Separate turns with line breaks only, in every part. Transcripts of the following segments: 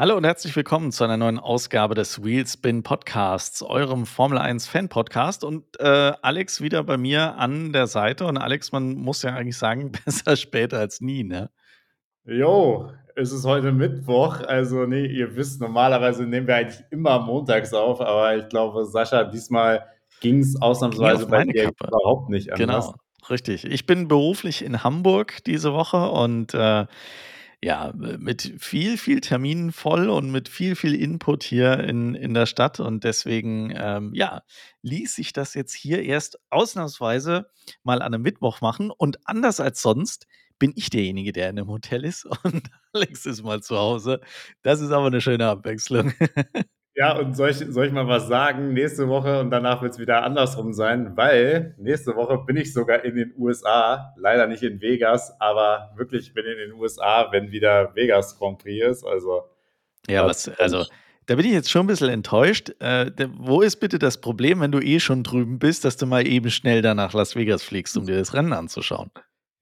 Hallo und herzlich willkommen zu einer neuen Ausgabe des Wheelspin Podcasts, eurem Formel 1 Fan Podcast. Und äh, Alex wieder bei mir an der Seite. Und Alex, man muss ja eigentlich sagen, besser später als nie, ne?
Jo, es ist heute Mittwoch. Also, nee, ihr wisst, normalerweise nehmen wir eigentlich immer montags auf, aber ich glaube, Sascha, diesmal ging es ausnahmsweise bei dir Kappe. überhaupt nicht
anders. Genau, richtig. Ich bin beruflich in Hamburg diese Woche und äh, ja, mit viel, viel Terminen voll und mit viel, viel Input hier in, in der Stadt. Und deswegen, ähm, ja, ließ sich das jetzt hier erst ausnahmsweise mal an einem Mittwoch machen. Und anders als sonst bin ich derjenige, der in einem Hotel ist und Alex ist mal zu Hause. Das ist aber eine schöne Abwechslung.
Ja, und soll ich, soll ich mal was sagen? Nächste Woche und danach wird es wieder andersrum sein, weil nächste Woche bin ich sogar in den USA. Leider nicht in Vegas, aber wirklich bin in den USA, wenn wieder Vegas Grand Prix ist. Also.
Ja, was, also. Da bin ich jetzt schon ein bisschen enttäuscht. Äh, wo ist bitte das Problem, wenn du eh schon drüben bist, dass du mal eben schnell da nach Las Vegas fliegst, um dir das Rennen anzuschauen?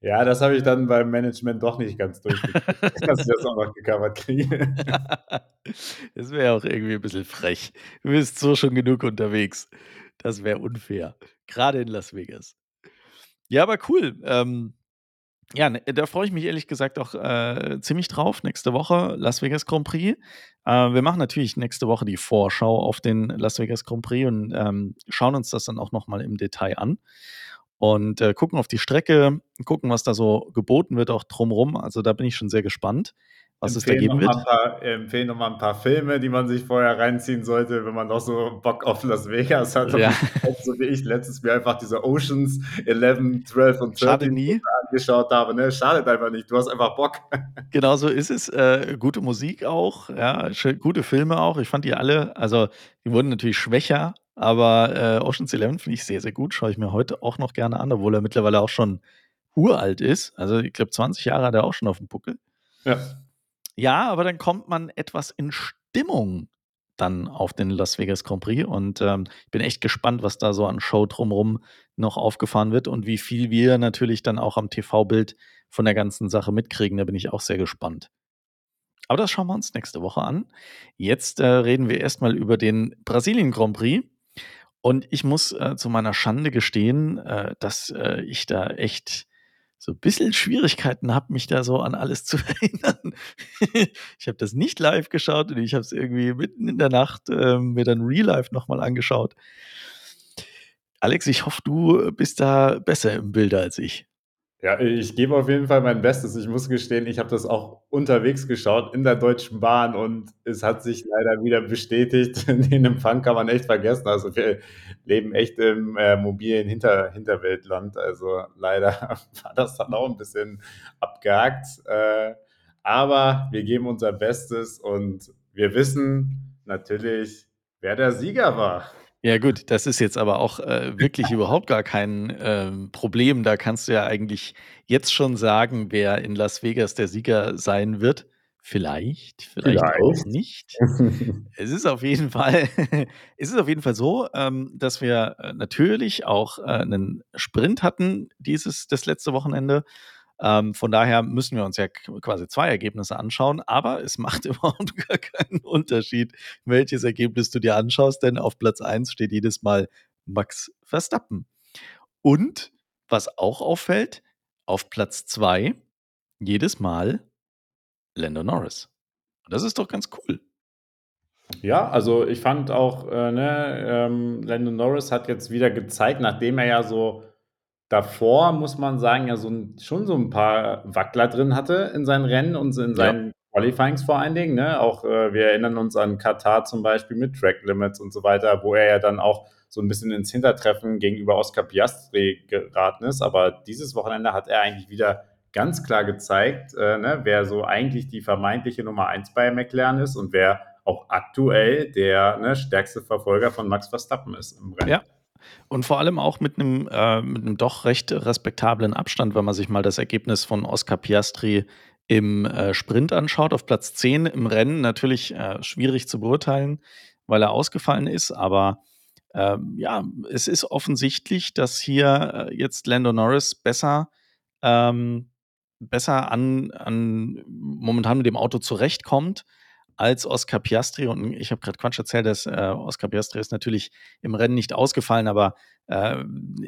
Ja, das habe ich dann beim Management doch nicht ganz durchgekriegt, dass ich das auch noch gecovert kriege.
das wäre auch irgendwie ein bisschen frech. Du bist so schon genug unterwegs. Das wäre unfair. Gerade in Las Vegas. Ja, aber cool. Ähm, ja, ne, da freue ich mich ehrlich gesagt auch äh, ziemlich drauf. Nächste Woche Las Vegas Grand Prix. Äh, wir machen natürlich nächste Woche die Vorschau auf den Las Vegas Grand Prix und ähm, schauen uns das dann auch nochmal im Detail an und äh, gucken auf die Strecke, gucken, was da so geboten wird, auch drumrum. Also da bin ich schon sehr gespannt, was es da geben wird.
Paar, empfehlen nochmal ein paar Filme, die man sich vorher reinziehen sollte, wenn man noch so Bock auf Las Vegas hat. Ja. So wie ich letztes Jahr einfach diese Oceans 11, 12 und 13
nie.
angeschaut habe. Ne? Schadet einfach nicht, du hast einfach Bock.
Genau so ist es. Äh, gute Musik auch, ja, gute Filme auch. Ich fand die alle, also die wurden natürlich schwächer aber äh, Ocean's Eleven finde ich sehr, sehr gut. Schaue ich mir heute auch noch gerne an, obwohl er mittlerweile auch schon uralt ist. Also ich glaube, 20 Jahre hat er auch schon auf dem Buckel.
Ja.
Ja, aber dann kommt man etwas in Stimmung dann auf den Las Vegas Grand Prix. Und ähm, ich bin echt gespannt, was da so an Show drumherum noch aufgefahren wird und wie viel wir natürlich dann auch am TV-Bild von der ganzen Sache mitkriegen. Da bin ich auch sehr gespannt. Aber das schauen wir uns nächste Woche an. Jetzt äh, reden wir erstmal über den Brasilien Grand Prix. Und ich muss äh, zu meiner Schande gestehen, äh, dass äh, ich da echt so ein bisschen Schwierigkeiten habe, mich da so an alles zu erinnern. ich habe das nicht live geschaut und ich habe es irgendwie mitten in der Nacht ähm, mir dann Real Life nochmal angeschaut. Alex, ich hoffe, du bist da besser im Bilde als ich.
Ja, ich gebe auf jeden Fall mein Bestes. Ich muss gestehen, ich habe das auch unterwegs geschaut in der Deutschen Bahn und es hat sich leider wieder bestätigt, den Empfang kann man echt vergessen. Also wir leben echt im äh, mobilen Hinter Hinterweltland. Also leider war das dann auch ein bisschen abgehakt. Äh, aber wir geben unser Bestes und wir wissen natürlich, wer der Sieger war.
Ja, gut, das ist jetzt aber auch äh, wirklich überhaupt gar kein ähm, Problem. Da kannst du ja eigentlich jetzt schon sagen, wer in Las Vegas der Sieger sein wird. Vielleicht, vielleicht, vielleicht. auch nicht. es ist auf jeden Fall, es ist auf jeden Fall so, ähm, dass wir äh, natürlich auch äh, einen Sprint hatten dieses das letzte Wochenende. Ähm, von daher müssen wir uns ja quasi zwei Ergebnisse anschauen, aber es macht überhaupt gar keinen Unterschied, welches Ergebnis du dir anschaust, denn auf Platz 1 steht jedes Mal Max Verstappen. Und was auch auffällt, auf Platz 2 jedes Mal Lando Norris. Das ist doch ganz cool.
Ja, also ich fand auch, äh, ne, ähm, Lando Norris hat jetzt wieder gezeigt, nachdem er ja so davor, muss man sagen, ja so 'n schon so ein paar Wackler drin hatte in seinen Rennen und in seinen ja. Qualifyings vor allen Dingen, ne? Auch, äh, wir erinnern uns an Katar zum Beispiel mit Track Limits und so weiter, wo er ja dann auch so ein bisschen ins Hintertreffen gegenüber Oscar Piastri geraten ist. Aber dieses Wochenende hat er eigentlich wieder ganz klar gezeigt, äh, ne, wer so eigentlich die vermeintliche Nummer eins bei McLaren ist und wer auch aktuell der, ne, stärkste Verfolger von Max Verstappen ist im Rennen.
Ja. Und vor allem auch mit einem, äh, mit einem doch recht respektablen Abstand, wenn man sich mal das Ergebnis von Oscar Piastri im äh, Sprint anschaut. Auf Platz 10 im Rennen natürlich äh, schwierig zu beurteilen, weil er ausgefallen ist. Aber ähm, ja, es ist offensichtlich, dass hier äh, jetzt Lando Norris besser, ähm, besser an, an momentan mit dem Auto zurechtkommt als Oscar Piastri. Und ich habe gerade Quatsch erzählt, dass äh, Oscar Piastri ist natürlich im Rennen nicht ausgefallen, aber äh,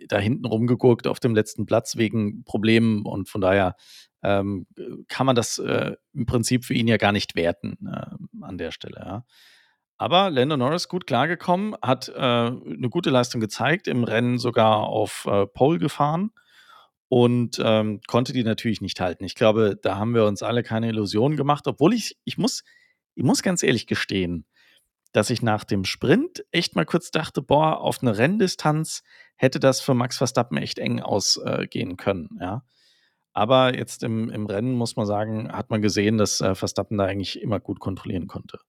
da hinten rumgeguckt auf dem letzten Platz wegen Problemen. Und von daher ähm, kann man das äh, im Prinzip für ihn ja gar nicht werten äh, an der Stelle. Ja. Aber Lando Norris gut klargekommen, hat äh, eine gute Leistung gezeigt, im Rennen sogar auf äh, Pole gefahren und ähm, konnte die natürlich nicht halten. Ich glaube, da haben wir uns alle keine Illusionen gemacht, obwohl ich, ich muss, ich muss ganz ehrlich gestehen, dass ich nach dem Sprint echt mal kurz dachte, boah, auf eine Renndistanz hätte das für Max Verstappen echt eng ausgehen äh, können, ja. Aber jetzt im, im Rennen muss man sagen, hat man gesehen, dass äh, Verstappen da eigentlich immer gut kontrollieren konnte.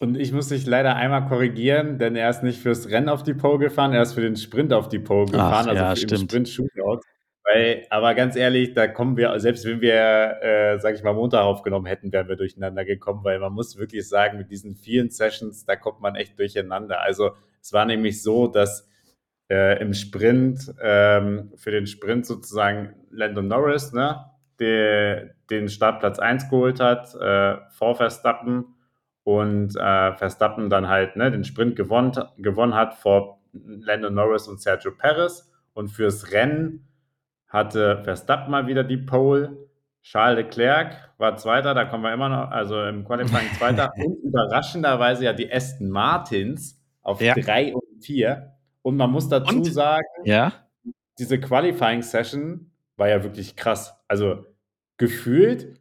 Und ich muss dich leider einmal korrigieren, denn er ist nicht fürs Rennen auf die Pole gefahren, er ist für den Sprint auf die Pole gefahren,
Ach, also
ja,
für den
Sprint Shootout. Weil, aber ganz ehrlich, da kommen wir, selbst wenn wir, äh, sag ich mal, Montag aufgenommen hätten, wären wir durcheinander gekommen, weil man muss wirklich sagen, mit diesen vielen Sessions, da kommt man echt durcheinander. Also es war nämlich so, dass äh, im Sprint, ähm, für den Sprint sozusagen Landon Norris, ne, der, den Startplatz 1 geholt hat, äh, vor Verstappen und äh, Verstappen dann halt ne, den Sprint gewonnen, gewonnen hat vor Landon Norris und Sergio Perez und fürs Rennen hatte Verstappen mal wieder die Pole. Charles Leclerc war Zweiter, da kommen wir immer noch, also im Qualifying Zweiter. und überraschenderweise ja die Aston Martins auf ja. drei und vier. Und man muss dazu und? sagen,
ja?
diese Qualifying Session war ja wirklich krass. Also gefühlt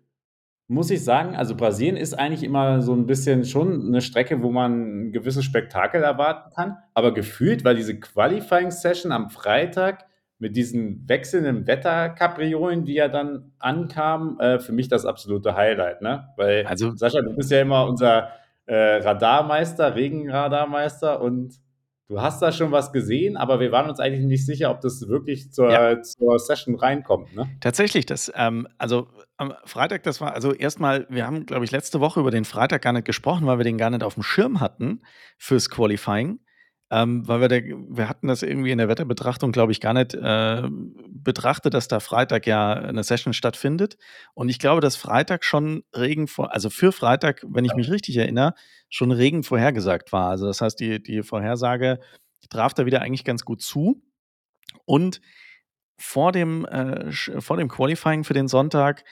muss ich sagen, also Brasilien ist eigentlich immer so ein bisschen schon eine Strecke, wo man ein gewisses Spektakel erwarten kann. Aber gefühlt war diese Qualifying Session am Freitag mit diesen wechselnden Wetterkapriolen, die ja dann ankamen, äh, für mich das absolute Highlight, ne? Weil, also, Sascha, du bist ja immer unser äh, Radarmeister, Regenradarmeister und du hast da schon was gesehen, aber wir waren uns eigentlich nicht sicher, ob das wirklich zur, ja. zur Session reinkommt, ne?
Tatsächlich, das, ähm, also am Freitag, das war, also erstmal, wir haben, glaube ich, letzte Woche über den Freitag gar nicht gesprochen, weil wir den gar nicht auf dem Schirm hatten fürs Qualifying. Ähm, weil wir, der, wir hatten das irgendwie in der Wetterbetrachtung, glaube ich, gar nicht äh, betrachtet, dass da Freitag ja eine Session stattfindet. Und ich glaube, dass Freitag schon Regen vor, also für Freitag, wenn ich mich richtig erinnere, schon Regen vorhergesagt war. Also das heißt, die, die Vorhersage traf da wieder eigentlich ganz gut zu. Und vor dem, äh, vor dem Qualifying für den Sonntag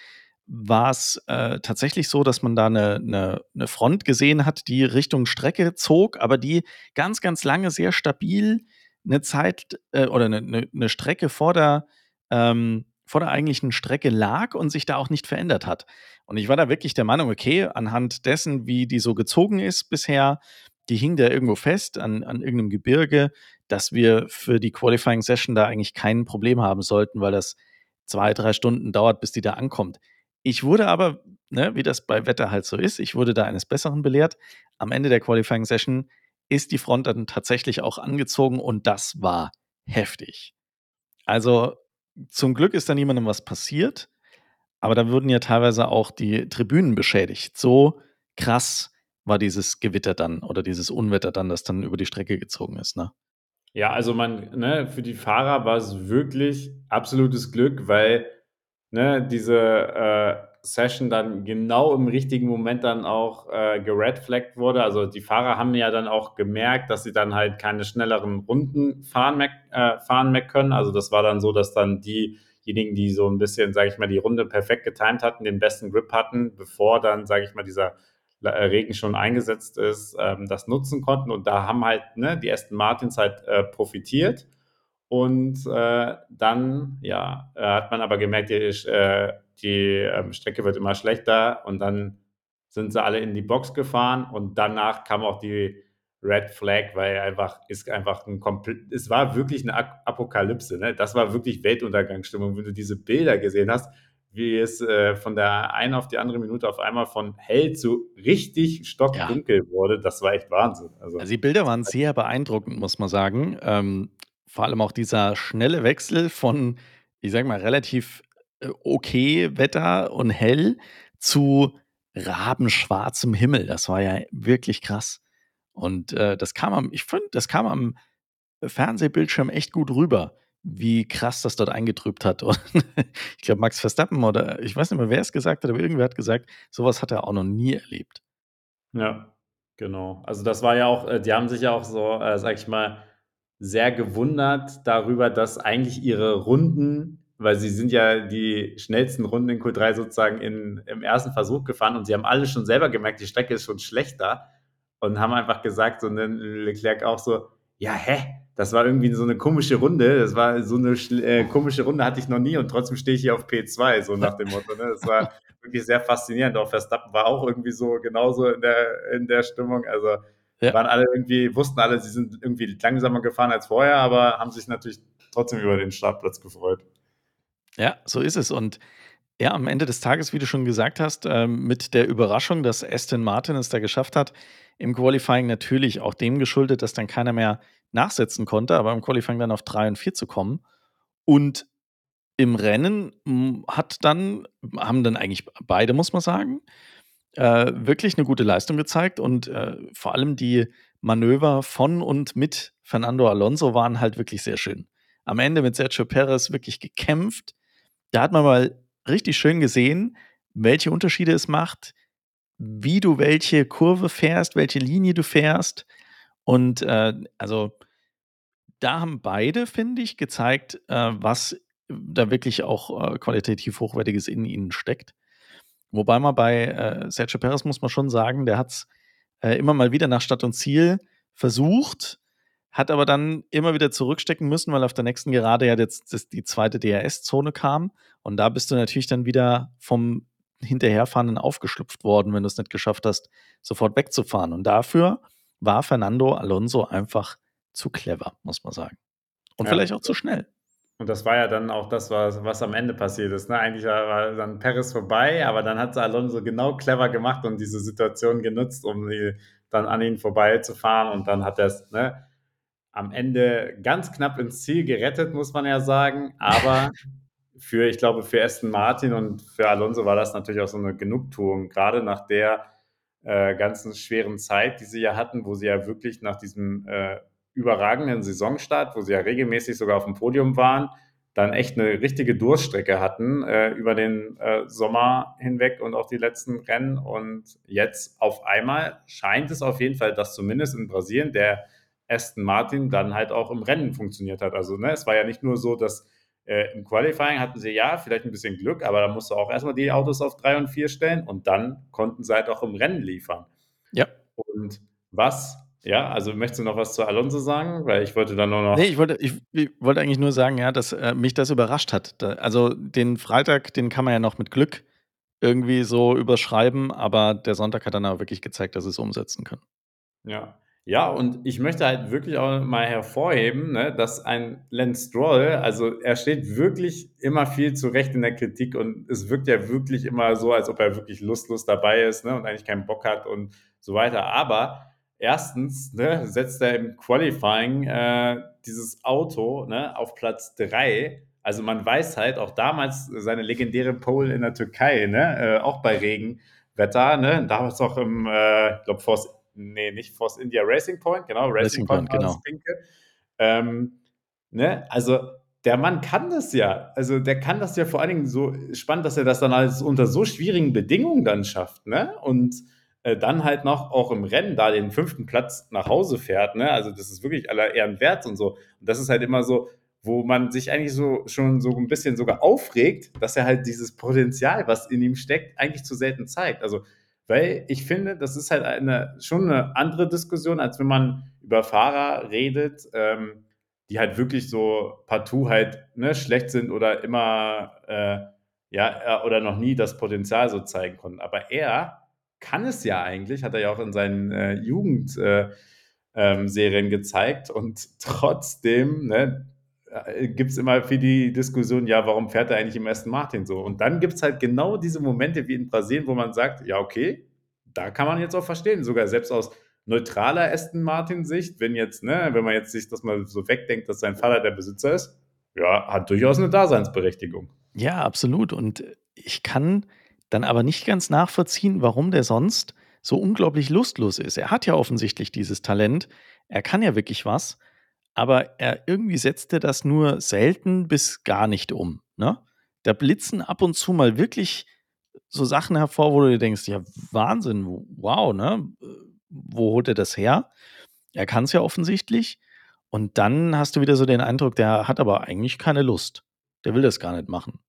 war es äh, tatsächlich so, dass man da eine, eine, eine, Front gesehen hat, die Richtung Strecke zog, aber die ganz, ganz lange sehr stabil eine Zeit äh, oder eine, eine, Strecke vor der, ähm, vor der eigentlichen Strecke lag und sich da auch nicht verändert hat. Und ich war da wirklich der Meinung, okay, anhand dessen, wie die so gezogen ist bisher, die hing da irgendwo fest an, an irgendeinem Gebirge, dass wir für die Qualifying Session da eigentlich kein Problem haben sollten, weil das zwei, drei Stunden dauert, bis die da ankommt. Ich wurde aber, ne, wie das bei Wetter halt so ist, ich wurde da eines Besseren belehrt. Am Ende der Qualifying Session ist die Front dann tatsächlich auch angezogen und das war heftig. Also zum Glück ist da niemandem was passiert, aber da wurden ja teilweise auch die Tribünen beschädigt. So krass war dieses Gewitter dann oder dieses Unwetter dann, das dann über die Strecke gezogen ist, ne?
Ja, also man, ne, für die Fahrer war es wirklich absolutes Glück, weil ne, diese äh, Session dann genau im richtigen Moment dann auch äh, geredflaggt wurde. Also die Fahrer haben ja dann auch gemerkt, dass sie dann halt keine schnelleren Runden fahren mehr, äh, fahren mehr können. Also das war dann so, dass dann diejenigen, die so ein bisschen, sage ich mal, die Runde perfekt getimt hatten, den besten Grip hatten, bevor dann, sage ich mal, dieser äh, Regen schon eingesetzt ist, ähm, das nutzen konnten. Und da haben halt ne, die ersten Martins halt äh, profitiert. Und äh, dann, ja, äh, hat man aber gemerkt, die, äh, die ähm, Strecke wird immer schlechter und dann sind sie alle in die Box gefahren und danach kam auch die Red Flag, weil einfach ist einfach ein komplett, es war wirklich eine Apokalypse, ne? Das war wirklich Weltuntergangsstimmung, wenn du diese Bilder gesehen hast, wie es äh, von der einen auf die andere Minute auf einmal von hell zu richtig stockdunkel ja. wurde, das war echt Wahnsinn.
Also, also, die Bilder waren sehr beeindruckend, muss man sagen. Ähm, vor allem auch dieser schnelle Wechsel von, ich sag mal, relativ äh, okay Wetter und hell zu rabenschwarzem Himmel. Das war ja wirklich krass. Und äh, das kam am, ich finde, das kam am Fernsehbildschirm echt gut rüber, wie krass das dort eingetrübt hat. Und ich glaube, Max Verstappen oder ich weiß nicht mehr, wer es gesagt hat, aber irgendwer hat gesagt, sowas hat er auch noch nie erlebt.
Ja, genau. Also, das war ja auch äh, die haben sich ja auch so, äh, sage ich mal, sehr gewundert darüber, dass eigentlich ihre Runden weil sie sind ja die schnellsten Runden in Q3 sozusagen in im ersten Versuch gefahren und sie haben alle schon selber gemerkt, die Strecke ist schon schlechter und haben einfach gesagt, so, ne, Leclerc auch so: „Ja, hä? Das war irgendwie so eine komische Runde. Das war so eine äh, komische Runde hatte ich noch nie und trotzdem stehe ich hier auf P2“, so nach dem Motto, ne? Das war wirklich sehr faszinierend. Auch Verstappen war auch irgendwie so genauso in der in der Stimmung. Also, ja. waren alle irgendwie wussten alle, sie sind irgendwie langsamer gefahren als vorher, aber haben sich natürlich trotzdem über den Startplatz gefreut.
Ja, so ist es. Und ja, am Ende des Tages, wie du schon gesagt hast, äh, mit der Überraschung, dass Aston Martin es da geschafft hat, im Qualifying natürlich auch dem geschuldet, dass dann keiner mehr nachsetzen konnte, aber im Qualifying dann auf 3 und 4 zu kommen. Und im Rennen hm, hat dann, haben dann eigentlich beide, muss man sagen, äh, wirklich eine gute Leistung gezeigt und äh, vor allem die Manöver von und mit Fernando Alonso waren halt wirklich sehr schön. Am Ende mit Sergio Perez wirklich gekämpft. Da hat man mal richtig schön gesehen, welche Unterschiede es macht, wie du welche Kurve fährst, welche Linie du fährst. Und äh, also da haben beide, finde ich, gezeigt, äh, was da wirklich auch äh, qualitativ Hochwertiges in ihnen steckt. Wobei man bei äh, Sergio Perez muss man schon sagen, der hat es äh, immer mal wieder nach Stadt und Ziel versucht, hat aber dann immer wieder zurückstecken müssen, weil auf der nächsten Gerade ja jetzt das, die zweite DRS-Zone kam. Und da bist du natürlich dann wieder vom Hinterherfahrenden aufgeschlüpft worden, wenn du es nicht geschafft hast, sofort wegzufahren. Und dafür war Fernando Alonso einfach zu clever, muss man sagen. Und ja. vielleicht auch zu schnell.
Und das war ja dann auch das, was, was am Ende passiert ist. Ne? Eigentlich war dann Paris vorbei, aber dann hat Alonso genau clever gemacht und diese Situation genutzt, um die, dann an ihn vorbeizufahren. Und dann hat er es ne, am Ende ganz knapp ins Ziel gerettet, muss man ja sagen. Aber für, ich glaube, für Aston Martin und für Alonso war das natürlich auch so eine Genugtuung, gerade nach der äh, ganzen schweren Zeit, die sie ja hatten, wo sie ja wirklich nach diesem äh, überragenden Saisonstart, wo sie ja regelmäßig sogar auf dem Podium waren, dann echt eine richtige Durststrecke hatten äh, über den äh, Sommer hinweg und auch die letzten Rennen. Und jetzt auf einmal scheint es auf jeden Fall, dass zumindest in Brasilien der Aston Martin dann halt auch im Rennen funktioniert hat. Also ne, es war ja nicht nur so, dass äh, im Qualifying hatten sie ja vielleicht ein bisschen Glück, aber da musst du auch erstmal die Autos auf 3 und 4 stellen und dann konnten sie halt auch im Rennen liefern.
Ja.
Und was ja, also möchtest du noch was zu Alonso sagen? Weil ich wollte dann nur noch.
Nee, ich wollte, ich, ich wollte eigentlich nur sagen, ja, dass äh, mich das überrascht hat. Da, also den Freitag, den kann man ja noch mit Glück irgendwie so überschreiben, aber der Sonntag hat dann auch wirklich gezeigt, dass sie es umsetzen können.
Ja. Ja, und ich möchte halt wirklich auch mal hervorheben, ne, dass ein Lance Stroll, also er steht wirklich immer viel zurecht in der Kritik und es wirkt ja wirklich immer so, als ob er wirklich lustlos dabei ist ne, und eigentlich keinen Bock hat und so weiter. Aber erstens ne, setzt er im Qualifying äh, dieses Auto ne, auf Platz 3. Also man weiß halt auch damals seine legendäre Pole in der Türkei, ne, äh, auch bei Regenwetter, ne, damals auch im, äh, ich glaube, Force, nee, nicht Force India Racing Point, genau, Racing, Racing Point, Point genau. Pinke. Ähm, ne, also der Mann kann das ja. Also der kann das ja vor allen Dingen so spannend, dass er das dann alles unter so schwierigen Bedingungen dann schafft, ne? Und äh, dann halt noch auch im Rennen da den fünften Platz nach Hause fährt. Ne? Also das ist wirklich aller Ehren wert und so. Und das ist halt immer so, wo man sich eigentlich so schon so ein bisschen sogar aufregt, dass er halt dieses Potenzial, was in ihm steckt, eigentlich zu selten zeigt. Also, weil ich finde, das ist halt eine, schon eine andere Diskussion, als wenn man über Fahrer redet, ähm, die halt wirklich so partout halt ne, schlecht sind oder immer, äh, ja, oder noch nie das Potenzial so zeigen konnten. Aber er kann es ja eigentlich, hat er ja auch in seinen äh, Jugendserien äh, ähm, gezeigt und trotzdem ne, äh, gibt es immer für die Diskussion, ja, warum fährt er eigentlich im Aston Martin so? Und dann gibt es halt genau diese Momente wie in Brasilien, wo man sagt, ja, okay, da kann man jetzt auch verstehen, sogar selbst aus neutraler Aston Martin-Sicht, wenn jetzt, ne, wenn man jetzt sich das mal so wegdenkt, dass sein Vater der Besitzer ist, ja, hat durchaus eine Daseinsberechtigung.
Ja, absolut. Und ich kann dann aber nicht ganz nachvollziehen, warum der sonst so unglaublich lustlos ist. Er hat ja offensichtlich dieses Talent, er kann ja wirklich was, aber er irgendwie setzt er das nur selten bis gar nicht um. Ne? Da blitzen ab und zu mal wirklich so Sachen hervor, wo du dir denkst, ja, Wahnsinn, wow, ne? Wo holt er das her? Er kann es ja offensichtlich. Und dann hast du wieder so den Eindruck, der hat aber eigentlich keine Lust. Der will das gar nicht machen.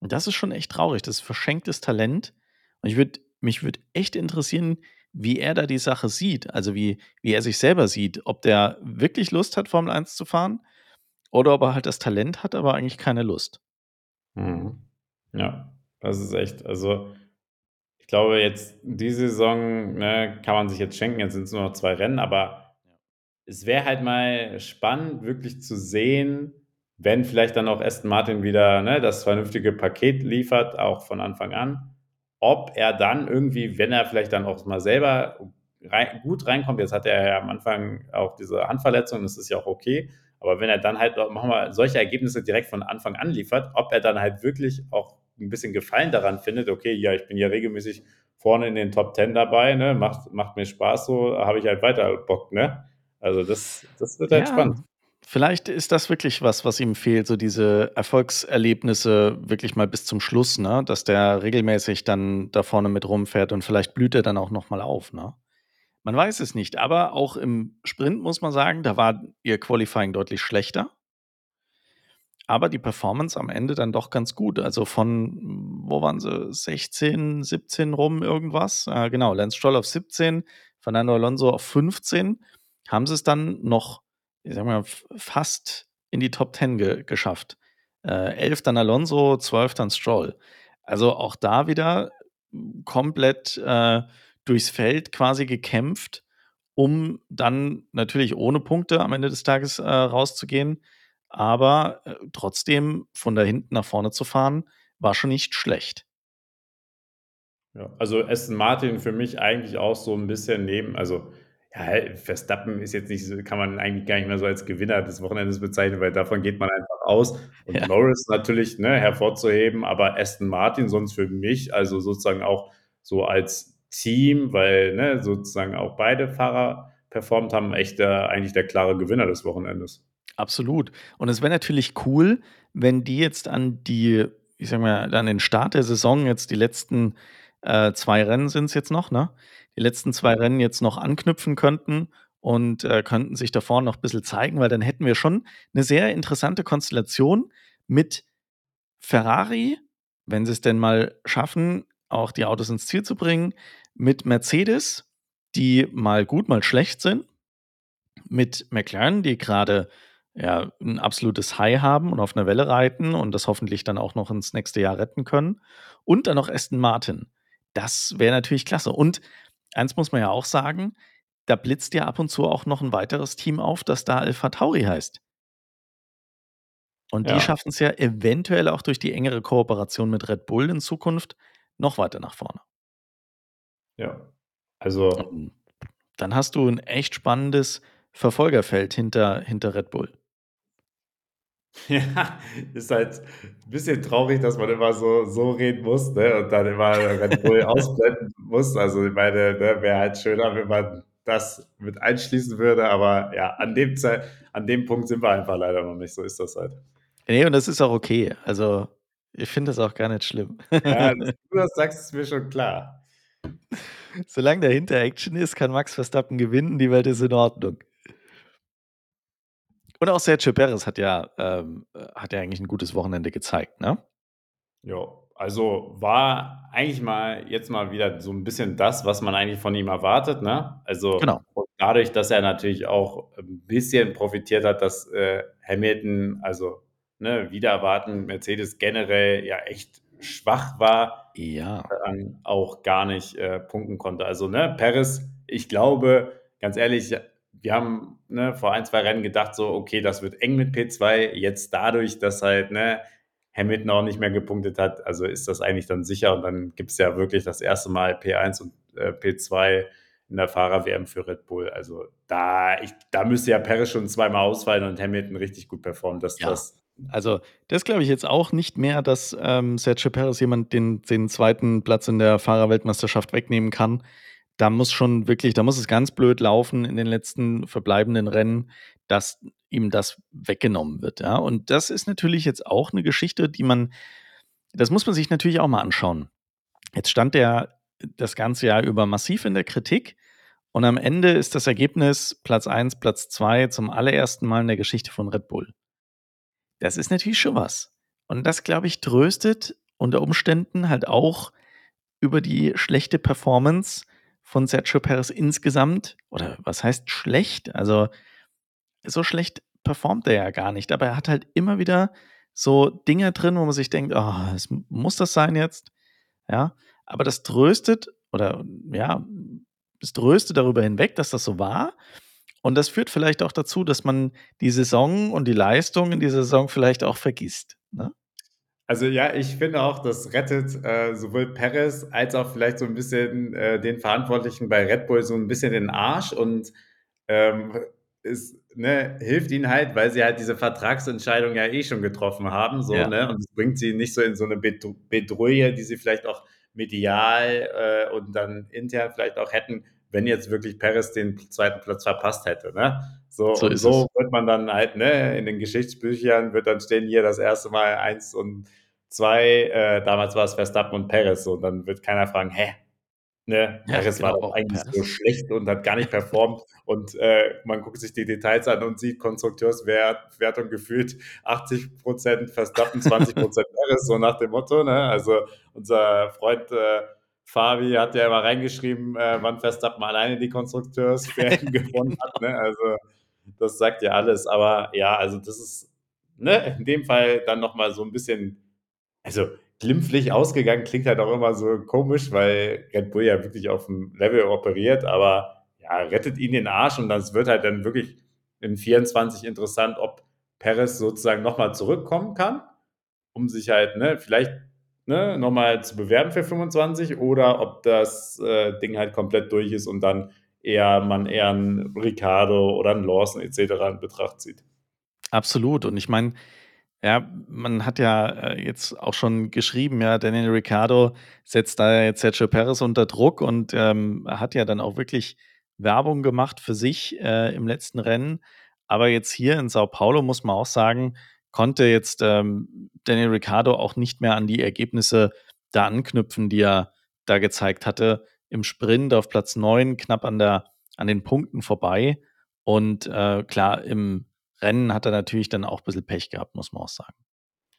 Und das ist schon echt traurig. Das ist verschenktes Talent. Und ich würde, mich würde echt interessieren, wie er da die Sache sieht. Also wie, wie er sich selber sieht. Ob der wirklich Lust hat, Formel 1 zu fahren oder ob er halt das Talent hat, aber eigentlich keine Lust.
Mhm. Ja, das ist echt, also ich glaube jetzt, die Saison ne, kann man sich jetzt schenken, jetzt sind es nur noch zwei Rennen, aber es wäre halt mal spannend, wirklich zu sehen, wenn vielleicht dann auch Aston Martin wieder ne, das vernünftige Paket liefert, auch von Anfang an, ob er dann irgendwie, wenn er vielleicht dann auch mal selber rein, gut reinkommt, jetzt hat er ja am Anfang auch diese Handverletzung, das ist ja auch okay, aber wenn er dann halt nochmal solche Ergebnisse direkt von Anfang an liefert, ob er dann halt wirklich auch ein bisschen Gefallen daran findet, okay, ja, ich bin ja regelmäßig vorne in den Top Ten dabei, ne, macht, macht mir Spaß, so habe ich halt weiter Bock, ne? Also das, das wird halt ja, spannend.
Vielleicht ist das wirklich was, was ihm fehlt, so diese Erfolgserlebnisse wirklich mal bis zum Schluss, ne? Dass der regelmäßig dann da vorne mit rumfährt und vielleicht blüht er dann auch nochmal auf, ne? Man weiß es nicht, aber auch im Sprint muss man sagen, da war ihr Qualifying deutlich schlechter. Aber die Performance am Ende dann doch ganz gut. Also von, wo waren sie, 16, 17 rum irgendwas? Äh, genau, Lance Stroll auf 17, Fernando Alonso auf 15. Haben sie es dann noch, ich sag mal, fast in die Top 10 ge geschafft. Äh, 11 dann Alonso, 12 dann Stroll. Also auch da wieder komplett äh, durchs Feld quasi gekämpft, um dann natürlich ohne Punkte am Ende des Tages äh, rauszugehen. Aber äh, trotzdem von da hinten nach vorne zu fahren, war schon nicht schlecht.
Ja, also Aston Martin für mich eigentlich auch so ein bisschen neben, also ja, Verstappen ist jetzt nicht so, kann man eigentlich gar nicht mehr so als Gewinner des Wochenendes bezeichnen, weil davon geht man einfach aus. Und ja. Norris natürlich ne, hervorzuheben, aber Aston Martin sonst für mich, also sozusagen auch so als Team, weil ne, sozusagen auch beide Fahrer performt haben, echt der, eigentlich der klare Gewinner des Wochenendes.
Absolut. Und es wäre natürlich cool, wenn die jetzt an die, ich sag mal, an den Start der Saison jetzt die letzten äh, zwei Rennen sind es jetzt noch, ne? Die letzten zwei Rennen jetzt noch anknüpfen könnten und äh, könnten sich davor noch ein bisschen zeigen, weil dann hätten wir schon eine sehr interessante Konstellation mit Ferrari, wenn sie es denn mal schaffen, auch die Autos ins Ziel zu bringen, mit Mercedes, die mal gut, mal schlecht sind, mit McLaren, die gerade ja, ein absolutes High haben und auf einer Welle reiten und das hoffentlich dann auch noch ins nächste Jahr retten können. Und dann noch Aston Martin. Das wäre natürlich klasse. Und eins muss man ja auch sagen, da blitzt ja ab und zu auch noch ein weiteres Team auf, das da Alpha Tauri heißt. Und ja. die schaffen es ja eventuell auch durch die engere Kooperation mit Red Bull in Zukunft noch weiter nach vorne.
Ja, also.
dann hast du ein echt spannendes Verfolgerfeld hinter, hinter Red Bull.
Ja, ist halt ein bisschen traurig, dass man immer so, so reden muss ne? und dann immer Red Bull ausblenden muss. Also, ich meine, ne, wäre halt schöner, wenn man das mit einschließen würde, aber ja, an dem, Zeit, an dem Punkt sind wir einfach leider noch nicht. So ist das halt.
Nee, und das ist auch okay. Also, ich finde das auch gar nicht schlimm.
Ja, dass du das sagst, ist mir schon klar.
Solange dahinter Action ist, kann Max Verstappen gewinnen, die Welt ist in Ordnung. Und auch Sergio Perez hat ja, ähm, hat ja eigentlich ein gutes Wochenende gezeigt, ne?
Ja, also war eigentlich mal jetzt mal wieder so ein bisschen das, was man eigentlich von ihm erwartet, ne? Also
genau.
dadurch, dass er natürlich auch ein bisschen profitiert hat, dass äh, Hamilton, also ne, wieder erwarten, Mercedes generell ja echt schwach war,
ja.
dann auch gar nicht äh, punkten konnte. Also, ne, Perez, ich glaube, ganz ehrlich, wir haben ne, vor ein, zwei Rennen gedacht, so, okay, das wird eng mit P2. Jetzt dadurch, dass halt ne, Hamilton auch nicht mehr gepunktet hat, also ist das eigentlich dann sicher. Und dann gibt es ja wirklich das erste Mal P1 und äh, P2 in der Fahrer-WM für Red Bull. Also da, ich, da müsste ja Perez schon zweimal ausfallen und Hamilton richtig gut performen. dass
ja.
das
also, das glaube ich jetzt auch nicht mehr, dass ähm, Sergio Perez jemand den, den zweiten Platz in der Fahrerweltmeisterschaft wegnehmen kann. Da muss schon wirklich, da muss es ganz blöd laufen in den letzten verbleibenden Rennen, dass ihm das weggenommen wird. Ja? Und das ist natürlich jetzt auch eine Geschichte, die man das muss man sich natürlich auch mal anschauen. Jetzt stand der das ganze Jahr über massiv in der Kritik und am Ende ist das Ergebnis Platz 1, Platz 2 zum allerersten Mal in der Geschichte von Red Bull. Das ist natürlich schon was. Und das, glaube ich, tröstet unter Umständen halt auch über die schlechte Performance von Sergio Perez insgesamt. Oder was heißt schlecht? Also so schlecht performt er ja gar nicht. Aber er hat halt immer wieder so Dinge drin, wo man sich denkt, oh, es muss das sein jetzt? Ja, aber das tröstet oder ja, es tröstet darüber hinweg, dass das so war. Und das führt vielleicht auch dazu, dass man die Saison und die Leistung in dieser Saison vielleicht auch vergisst. Ne?
Also ja, ich finde auch, das rettet äh, sowohl Perez als auch vielleicht so ein bisschen äh, den Verantwortlichen bei Red Bull so ein bisschen den Arsch und ähm, es ne, hilft ihnen halt, weil sie halt diese Vertragsentscheidung ja eh schon getroffen haben, so, ja. ne? Und es bringt sie nicht so in so eine Bedrohung, die sie vielleicht auch medial äh, und dann intern vielleicht auch hätten, wenn jetzt wirklich Perez den zweiten Platz verpasst hätte. Ne? So, so, so wird man dann halt, ne, in den Geschichtsbüchern wird dann stehen hier das erste Mal eins und zwei, äh, damals war es Verstappen und Perez, so, und dann wird keiner fragen, hä, Ne, ja, Perez war genau, auch eigentlich Perez. so schlecht und hat gar nicht performt. und äh, man guckt sich die Details an und sieht Konstrukteurswertung gefühlt 80% Verstappen, 20% Perez, so nach dem Motto. Ne? Also unser Freund äh, Fabi hat ja immer reingeschrieben, äh, wann Verstappen alleine die Konstrukteurswertung gewonnen hat. Ne? Also das sagt ja alles. Aber ja, also das ist ne, in dem Fall dann nochmal so ein bisschen, also glimpflich ausgegangen klingt halt auch immer so komisch, weil Red Bull ja wirklich auf dem Level operiert, aber ja, rettet ihn den Arsch und das wird halt dann wirklich in 24 interessant, ob Perez sozusagen nochmal zurückkommen kann, um sich halt, ne, vielleicht ne, nochmal zu bewerben für 25 oder ob das äh, Ding halt komplett durch ist und dann eher man eher einen Ricardo oder einen Lawson etc. in Betracht zieht.
Absolut. Und ich meine, ja, man hat ja äh, jetzt auch schon geschrieben, ja, Daniel Ricciardo setzt da jetzt Sergio Perez unter Druck und ähm, hat ja dann auch wirklich Werbung gemacht für sich äh, im letzten Rennen. Aber jetzt hier in Sao Paulo muss man auch sagen, konnte jetzt ähm, Daniel Ricciardo auch nicht mehr an die Ergebnisse da anknüpfen, die er da gezeigt hatte. Im Sprint auf Platz 9, knapp an, der, an den Punkten vorbei. Und äh, klar, im Rennen hat er natürlich dann auch ein bisschen Pech gehabt, muss man auch sagen.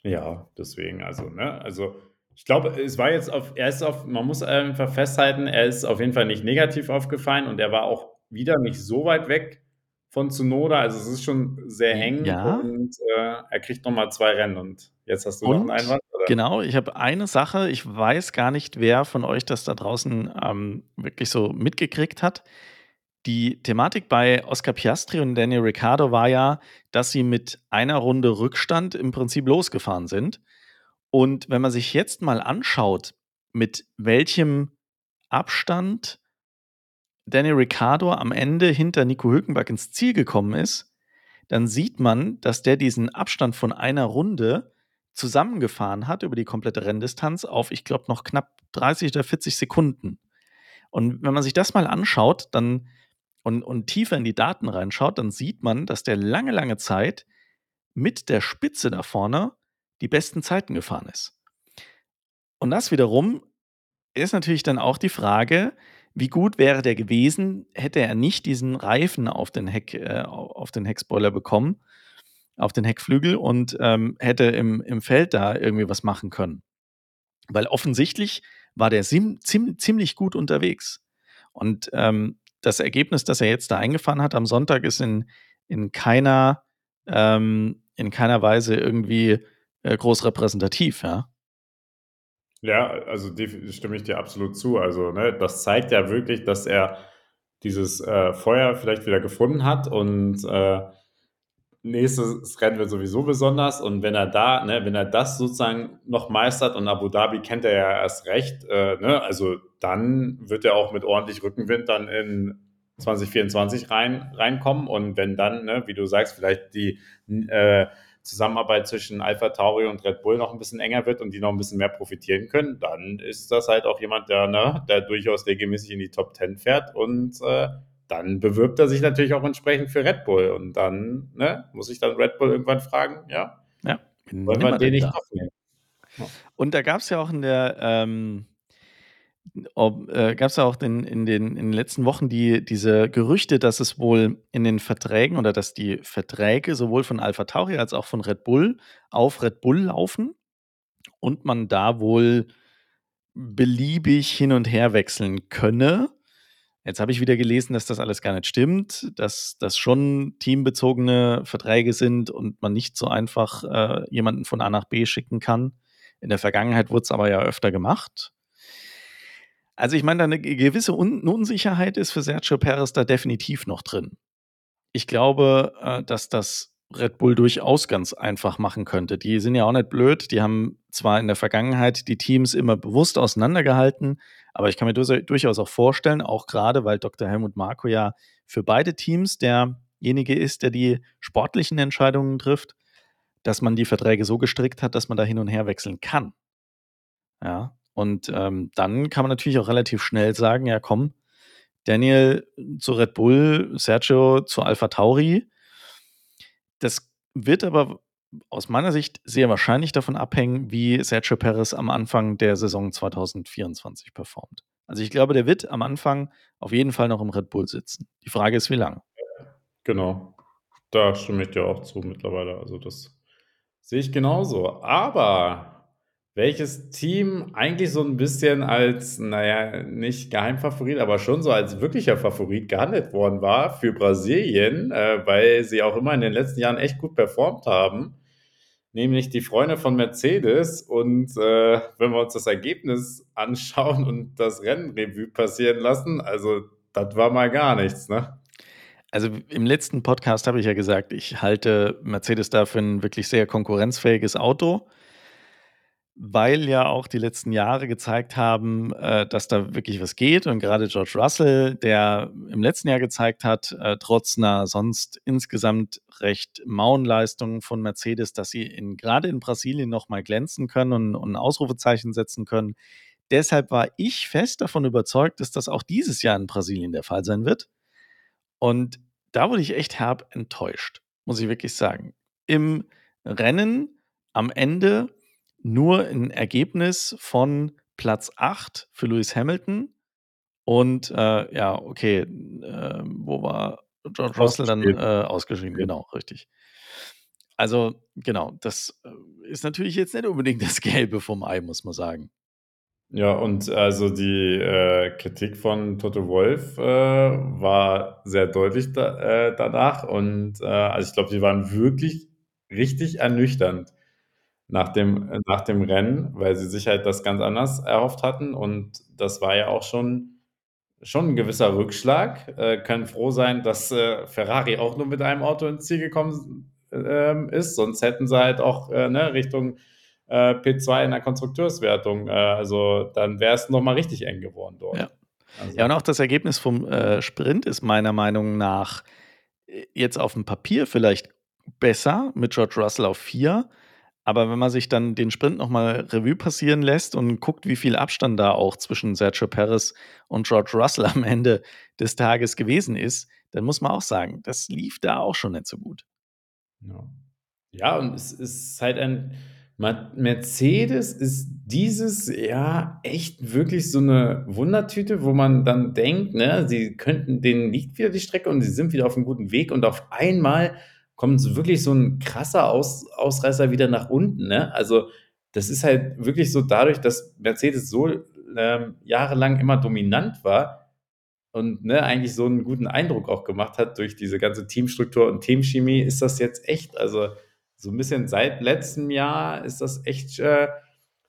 Ja, deswegen, also, ne, also ich glaube, es war jetzt auf, er ist auf, man muss einfach festhalten, er ist auf jeden Fall nicht negativ aufgefallen und er war auch wieder nicht so weit weg von Zunoda. Also es ist schon sehr eng
ja.
und äh, er kriegt nochmal zwei Rennen und jetzt hast du und, noch einen Einwand.
Oder? Genau, ich habe eine Sache, ich weiß gar nicht, wer von euch das da draußen ähm, wirklich so mitgekriegt hat. Die Thematik bei Oscar Piastri und Daniel Ricciardo war ja, dass sie mit einer Runde Rückstand im Prinzip losgefahren sind. Und wenn man sich jetzt mal anschaut, mit welchem Abstand Daniel Ricciardo am Ende hinter Nico Hülkenberg ins Ziel gekommen ist, dann sieht man, dass der diesen Abstand von einer Runde zusammengefahren hat über die komplette Renndistanz auf, ich glaube, noch knapp 30 oder 40 Sekunden. Und wenn man sich das mal anschaut, dann und, und tiefer in die Daten reinschaut, dann sieht man, dass der lange, lange Zeit mit der Spitze da vorne die besten Zeiten gefahren ist. Und das wiederum ist natürlich dann auch die Frage, wie gut wäre der gewesen, hätte er nicht diesen Reifen auf den, Heck, äh, auf den Heckspoiler bekommen, auf den Heckflügel und ähm, hätte im, im Feld da irgendwie was machen können. Weil offensichtlich war der sim, zim, ziemlich gut unterwegs. Und ähm, das Ergebnis, das er jetzt da eingefahren hat am Sonntag, ist in, in keiner, ähm, in keiner Weise irgendwie äh, groß repräsentativ, ja.
Ja, also stimme ich dir absolut zu. Also, ne, das zeigt ja wirklich, dass er dieses äh, Feuer vielleicht wieder gefunden hat und äh, nächstes Rennen wird sowieso besonders. Und wenn er da, ne, wenn er das sozusagen noch meistert und Abu Dhabi kennt er ja erst recht, äh, ne, also dann wird er auch mit ordentlich Rückenwind dann in 2024 rein, reinkommen. Und wenn dann, ne, wie du sagst, vielleicht die äh, Zusammenarbeit zwischen Alpha Tauri und Red Bull noch ein bisschen enger wird und die noch ein bisschen mehr profitieren können, dann ist das halt auch jemand, der, ne, der durchaus regelmäßig in die Top 10 fährt und äh, dann bewirbt er sich natürlich auch entsprechend für Red Bull. Und dann ne, muss ich dann Red Bull irgendwann fragen, ja,
ja
wollen wir den nicht aufnehmen?
Und da gab es ja auch in der, ähm, äh, gab es ja auch den, in, den, in den letzten Wochen die, diese Gerüchte, dass es wohl in den Verträgen oder dass die Verträge sowohl von Alpha Tauri als auch von Red Bull auf Red Bull laufen und man da wohl beliebig hin und her wechseln könne. Jetzt habe ich wieder gelesen, dass das alles gar nicht stimmt, dass das schon teambezogene Verträge sind und man nicht so einfach äh, jemanden von A nach B schicken kann. In der Vergangenheit wurde es aber ja öfter gemacht. Also ich meine, eine gewisse Un Unsicherheit ist für Sergio Perez da definitiv noch drin. Ich glaube, äh, dass das Red Bull durchaus ganz einfach machen könnte. Die sind ja auch nicht blöd. Die haben zwar in der Vergangenheit die Teams immer bewusst auseinandergehalten, aber ich kann mir durchaus auch vorstellen, auch gerade weil Dr. Helmut Marko ja für beide Teams derjenige ist, der die sportlichen Entscheidungen trifft, dass man die Verträge so gestrickt hat, dass man da hin und her wechseln kann. Ja, und ähm, dann kann man natürlich auch relativ schnell sagen, ja komm, Daniel zu Red Bull, Sergio zu Alpha Tauri, das wird aber aus meiner Sicht sehr wahrscheinlich davon abhängen, wie Sergio Perez am Anfang der Saison 2024 performt. Also ich glaube, der wird am Anfang auf jeden Fall noch im Red Bull sitzen. Die Frage ist, wie lange.
Genau. Da stimme ich dir auch zu mittlerweile. Also das sehe ich genauso. Aber welches Team eigentlich so ein bisschen als, naja, nicht Geheimfavorit, aber schon so als wirklicher Favorit gehandelt worden war für Brasilien, äh, weil sie auch immer in den letzten Jahren echt gut performt haben, nämlich die Freunde von Mercedes. Und äh, wenn wir uns das Ergebnis anschauen und das Rennrevue passieren lassen, also das war mal gar nichts, ne?
Also im letzten Podcast habe ich ja gesagt, ich halte Mercedes dafür ein wirklich sehr konkurrenzfähiges Auto weil ja auch die letzten Jahre gezeigt haben, äh, dass da wirklich was geht. Und gerade George Russell, der im letzten Jahr gezeigt hat, äh, trotz einer sonst insgesamt recht mauen Leistung von Mercedes, dass sie in, gerade in Brasilien nochmal glänzen können und, ein Ausrufezeichen setzen können. Deshalb war ich fest davon überzeugt, dass das auch dieses Jahr in Brasilien der Fall sein wird. Und da wurde ich echt herb enttäuscht, muss ich wirklich sagen. Im Rennen am Ende nur ein Ergebnis von Platz 8 für Lewis Hamilton und äh, ja, okay, äh, wo war George Russell dann äh, ausgeschrieben? Genau, richtig. Also, genau, das äh, ist natürlich jetzt nicht unbedingt das Gelbe vom Ei, muss man sagen.
Ja, und also die äh, Kritik von Toto Wolf äh, war sehr deutlich da, äh, danach. Und äh, also ich glaube, die waren wirklich richtig ernüchternd nach dem, äh, nach dem Rennen, weil sie sich halt das ganz anders erhofft hatten. Und das war ja auch schon, schon ein gewisser Rückschlag. Äh, können froh sein, dass äh, Ferrari auch nur mit einem Auto ins Ziel gekommen äh, ist. Sonst hätten sie halt auch äh, ne, Richtung äh, P2 in der Konstrukteurswertung. also dann wäre es nochmal richtig eng geworden dort.
Ja. Also. ja, und auch das Ergebnis vom Sprint ist meiner Meinung nach jetzt auf dem Papier vielleicht besser mit George Russell auf 4 aber wenn man sich dann den Sprint nochmal Revue passieren lässt und guckt, wie viel Abstand da auch zwischen Sergio Perez und George Russell am Ende des Tages gewesen ist, dann muss man auch sagen, das lief da auch schon nicht so gut.
Ja, ja und es ist halt ein. Mercedes ist dieses Jahr echt wirklich so eine Wundertüte, wo man dann denkt, ne, sie könnten, denen liegt wieder die Strecke und sie sind wieder auf einem guten Weg und auf einmal kommt wirklich so ein krasser Aus Ausreißer wieder nach unten, ne? Also, das ist halt wirklich so dadurch, dass Mercedes so, ähm, jahrelang immer dominant war und, ne, eigentlich so einen guten Eindruck auch gemacht hat durch diese ganze Teamstruktur und Teamchemie, ist das jetzt echt also, so ein bisschen seit letztem Jahr ist das echt, äh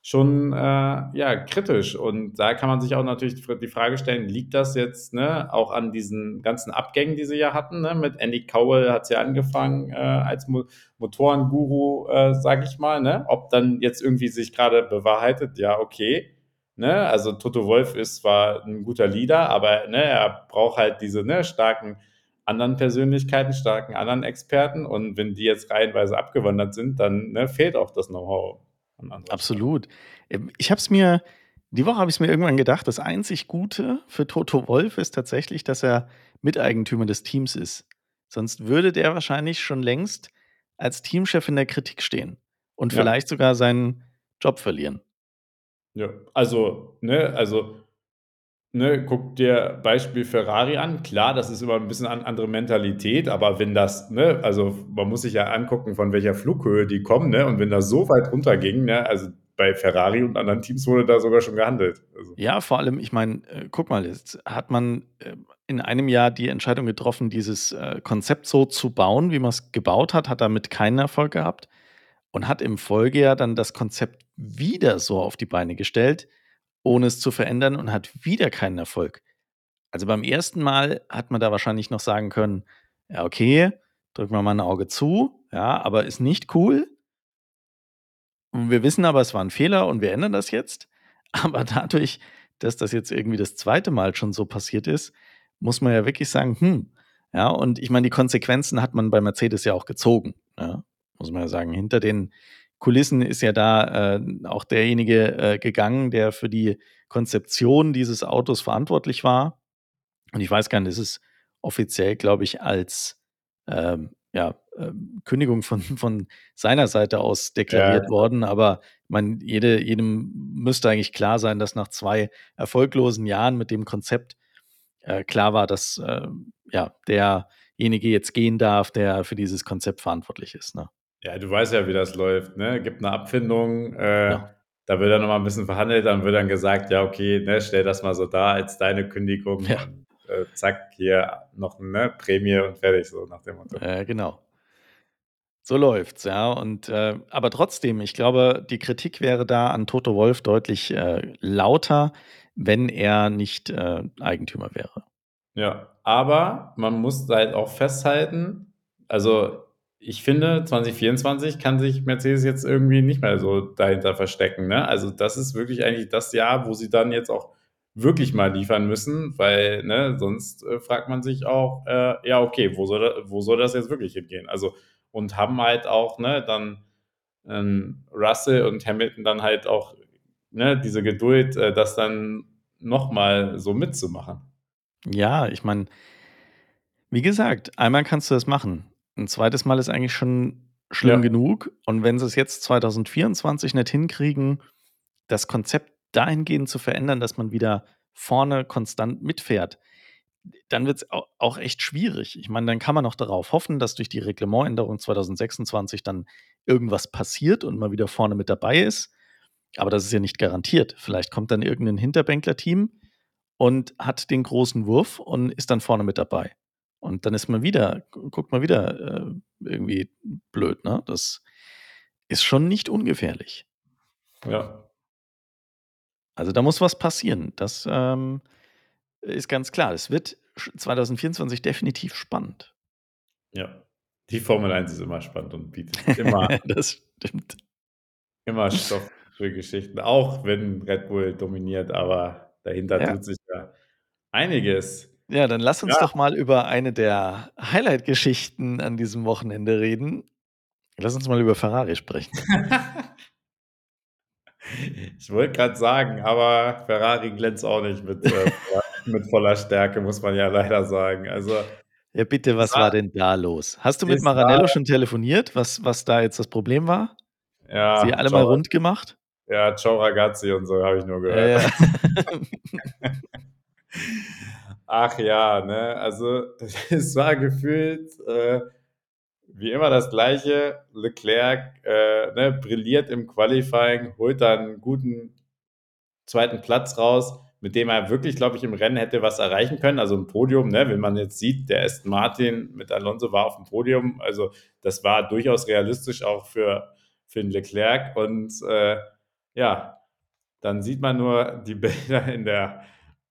schon äh, ja, kritisch. Und da kann man sich auch natürlich die Frage stellen, liegt das jetzt ne, auch an diesen ganzen Abgängen, die sie ja hatten? Ne? Mit Andy Cowell hat sie ja angefangen äh, als Mo Motorenguru, äh, sage ich mal. Ne? Ob dann jetzt irgendwie sich gerade bewahrheitet, ja, okay. Ne? Also Toto Wolf ist zwar ein guter Leader, aber ne, er braucht halt diese ne, starken anderen Persönlichkeiten, starken anderen Experten. Und wenn die jetzt reihenweise abgewandert sind, dann ne, fehlt auch das Know-how
Absolut. Ähm, ich habe es mir, die Woche habe ich es mir irgendwann gedacht, das einzig Gute für Toto Wolf ist tatsächlich, dass er Miteigentümer des Teams ist. Sonst würde der wahrscheinlich schon längst als Teamchef in der Kritik stehen und ja. vielleicht sogar seinen Job verlieren.
Ja, also, ne also, ne, guck dir Beispiel Ferrari an. Klar, das ist immer 'n bisschen an andere Mentalität, aber wenn das ne, also, man muss sich ja angucken, von welcher Flughöhe die kommen, ne? Und wenn das so weit runterging, ne, also, bei Ferrari und anderen Teams wurde da sogar schon gehandelt, also
Ja, vor allem, ich meine, äh, guck mal, jetzt hat man, äh, in einem Jahr die Entscheidung getroffen, dieses, äh, Konzept so zu bauen, wie man's gebaut hat, hat damit keinen Erfolg gehabt und hat im Folgejahr dann das Konzept wieder so auf die Beine gestellt, ohne es zu verändern und hat wieder keinen Erfolg. Also, beim 1. Mal hat man da wahrscheinlich noch sagen können: „Ja, okay, drücken wir mal 'n Auge zu, ja, aber ist nicht cool.“ Und wir wissen aber, es war 'n Fehler und wir ändern das jetzt. Aber dadurch, dass das jetzt irgendwie das 2. Mal schon so passiert ist, muss man ja wirklich sagen: „Hm“ ja, und ich meine, die Konsequenzen hat man bei Mercedes ja auch gezogen, ja, muss man ja sagen. Hinter den Kulissen ist ja da, äh, auch derjenige, äh, gegangen, der für die Konzeption dieses Autos verantwortlich war. Und ich weiß gar nicht, das ist offiziell, glaube ich, als, ähm, ja, ähm, Kündigung von von seiner Seite aus
Ja,
deklariert
klar.
worden, aber meine, jede jedem müsste eigentlich klar sein, dass nach 2 erfolglosen Jahren mit dem Konzept, äh, klar war, dass, ähm, ja, derjenige jetzt gehen darf, der für dieses Konzept verantwortlich ist, ne?
Ja, du weißt ja, wie das läuft, ne? Gibt 'ne Abfindung, äh,
Ja.
da wird dann noch mal 'n bisschen verhandelt, dann wird dann gesagt: „Ja, okay, ne, stell das mal so dar als deine Kündigung
Ja.
und, äh, zack, hier noch, ne, Prämie und fertig“, so nach dem Motto.
Äh, genau. So läuft's, ja, und, äh aber trotzdem, ich glaube, die Kritik wäre da an Toto Wolff deutlich, äh, lauter, wenn er nicht, äh, Eigentümer wäre.
Ja, aber man muss halt auch festhalten also, ich finde, 2024 kann sich Mercedes jetzt irgendwie nicht mehr so dahinter verstecken, ne? Also, das ist wirklich eigentlich das Jahr, wo sie dann jetzt auch wirklich mal liefern müssen, weil, ne, sonst, äh, fragt man sich auch, äh, ja, okay, wo soll da wo soll das jetzt wirklich hingehen? Also und haben halt auch, ne, dann, ähm, Russell und Hamilton dann halt auch, ne, diese Geduld, äh, das dann noch mal so mitzumachen.
Ja, ich meine wie gesagt, einmal kannst du das machen. 'N 2. Mal ist eigentlich schon schlimm
Ja.
genug. Und wenn sie's jetzt 2024 nicht hinkriegen, das Konzept dahingehend zu verändern, dass man wieder vorne konstant mitfährt, dann wird's au auch echt schwierig. Ich meine, dann kann man noch darauf hoffen, dass durch die Reglementänderung 2026 dann irgendwas passiert und man wieder vorne mit dabei ist. Aber das ist ja nicht garantiert. Vielleicht kommt dann irgend 'nen Hinterbänkler-Team und hat den großen Wurf und ist dann vorne mit dabei. Und dann ist man wieder gu guckt man wieder, äh, irgendwie blöd, ne? Das ist schon nicht ungefährlich.
Ja.
Also, da muss was passieren. Das, ähm, ist ganz klar. Es wird sch 2024 definitiv spannend.
Ja, die Formel 1 ist immer spannend und bietet immer
Das stimmt.
immer Stoff für Geschichten, auch wenn Red Bull dominiert, aber dahinter
Ja.
tut sich ja einiges.
Ja, dann lass uns
Ja.
doch mal über eine der Highlight-Geschichten an diesem Wochenende reden. Lass uns mal über Ferrari sprechen.
Ich wollte grad sagen, aber Ferrari glänzt auch nicht mit, äh, voller mit voller Stärke, muss man ja leider sagen. Also,
Ja, bitte, was war
war
denn da los? Hast du mit
es war
Maranello schon telefoniert, was was da jetzt das Problem war? Sie
Ja,
alle mal
ciao
rund gemacht?
ja, ciao ragazzi und so, habe ich nur
Ja,
gehört.
ja.
Ach ja, ne? Also, es war gefühlt, äh, wie immer das Gleiche. Leclerc, äh, ne, brilliert im Qualifying, holt dann 'n guten 2. Platz raus, mit dem er wirklich, glaube ich, im Rennen hätte was erreichen können, also 'n Podium, ne? Wenn man jetzt sieht, der Aston Martin mit Alonso war auf'm Podium. Also, das war durchaus realistisch auch für für 'n Leclerc und, äh, ja, dann sieht man nur die Bilder in der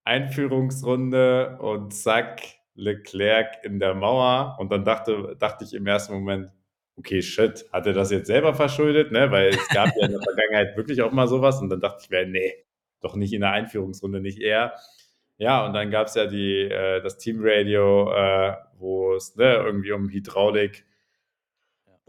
Einführungsrunde und zack, Leclerc in der Mauer. Und dann dachte dachte ich im 1. Moment: „Okay, shit, hat er das jetzt selber verschuldet“, ne? Weil es gab ja in der Vergangenheit wirklich auch mal so was und dann dachte ich mir: „Ne, doch nicht in der Einführungsrunde, nicht er.“ Ja, und dann gab's ja die äh, das Teamradio, äh, wo es, ne, irgendwie um Hydraulik.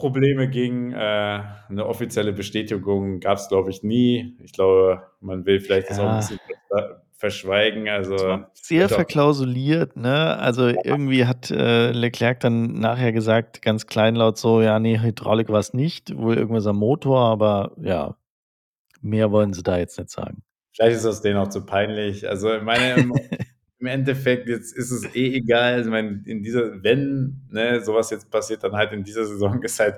Probleme ging. Äh, 'ne offizielle Bestätigung gab's, glaube ich, nie. Ich glaube, man will vielleicht das auch 'n
Ja.
bisschen verschwei verschweigen,
Es
also,
war sehr verklausuliert, ne? Also,
Ja.
irgendwie hat, äh, Leclerc dann nachher gesagt, ganz kleinlaut so: „Ja, ne, Hydraulik war's nicht, wohl irgendwas am Motor“, aber ja. Mehr wollen sie da jetzt nicht sagen.
Vielleicht ist das denen auch zu peinlich. Also, meine, im Endeffekt jetzt ist es eh egal. Ich meine, in dieser wenn, ne, so was jetzt passiert, dann halt in dieser Saison ist halt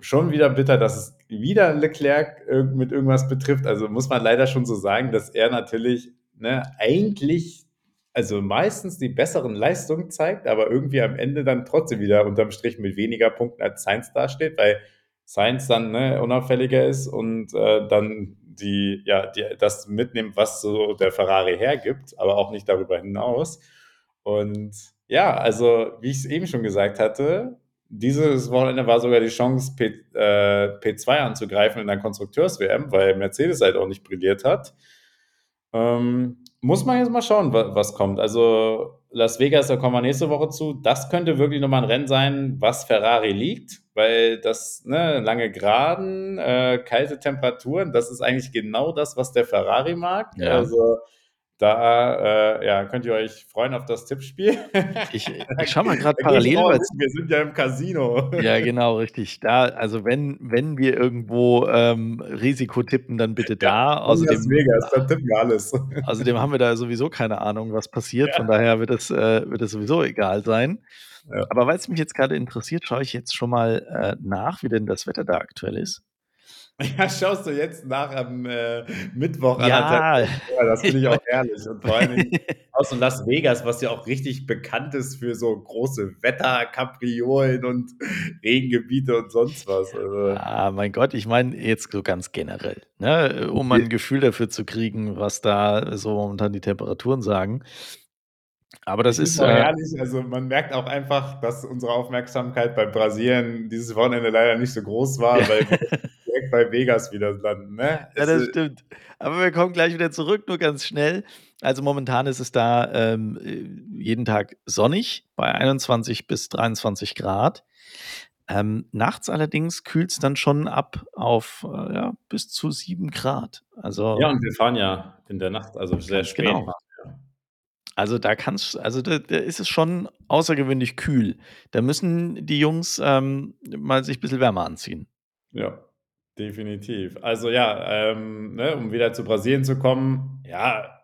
schon wieder bitter, dass es wieder Leclerc mit irgendwas betrifft. Also, muss man leider schon so sagen, dass er natürlich, ne, eigentlich also, meistens die besseren Leistungen zeigt, aber irgendwie am Ende dann trotzdem wieder unterm Strich mit weniger Punkten als Sainz dasteht, weil Sainz dann, ne, unauffälliger ist und, äh, dann die ja, die das mitnimmt, was so der Ferrari hergibt, aber auch nicht darüber hinaus. Und ja, also, wie ich's eben schon gesagt hatte, dieses Wochenende war sogar die Chance, P äh, P2 anzugreifen in der Konstrukteurs-WM, weil Mercedes halt auch nicht brilliert hat. Ähm, muss man jetzt mal schauen, wa was kommt. Also, Las Vegas, da kommen wir nächste Woche zu. Das könnte wirklich noch mal 'n Rennen sein, was Ferrari liegt, weil das ne, lange Geraden, äh, kalte Temperaturen, das ist eigentlich genau das, was der Ferrari mag.
Ja.
Also, da, äh, ja, könnt ihr euch freuen auf das Tippspiel.
Ich ich schaue mal
ich
parallel,
wir sind ja im Casino.
Ja, genau, richtig. Da also, wenn wenn wir irgendwo, ähm, Risiko tippen, dann bitte da.
Ja, in Las
Außerdem
Vegas, da tippen wir alles.
außerdem haben wir da sowieso keine Ahnung, was passiert. Von
Ja.
daher wird es äh, wird es sowieso egal sein.
Ja.
Aber weil's mich jetzt grade interessiert, schaue ich jetzt schon mal, äh, nach, wie denn das Wetter da aktuell ist.
Ja, schaust du jetzt nach am, äh, Mittwoch
Ja.
Ja, das finde ich auch herrlich und vor Dingen aus Las Vegas, was ja auch richtig bekannt ist für so große Wetterkapriolen und Regengebiete und sonst was. Also
Ah, mein Gott, ich meine jetzt so ganz generell, ne, um mal 'n Gefühl dafür zu kriegen, was da so momentan die Temperaturen sagen. Aber das
finde
ist,
auch
äh
herrlich. Also, man merkt auch einfach, dass unsere Aufmerksamkeit bei Brasilien dieses Wochenende leider nicht so groß war, weil wir bei Vegas wieder landen, ne?
Ja,
Es
das stimmt. Aber wir kommen gleich wieder zurück, nur ganz schnell. Also, momentan ist es da, ähm, äh, jeden Tag sonnig bei 21 bis 23 Grad. Ähm, nachts allerdings kühlt's dann schon ab auf, äh, ja, bis zu 7 Grad.
Ja,
Also
und wir fahren ja in der Nacht, also sehr spät
genau.
fahren.
Also, da kann's also, da da ist es schon außergewöhnlich kühl. Da müssen die Jungs, ähm, mal sich bisschen wärmer anziehen.
Ja, definitiv. Also, ja, ähm, ne, um wieder zu Brasilien zu kommen, ja,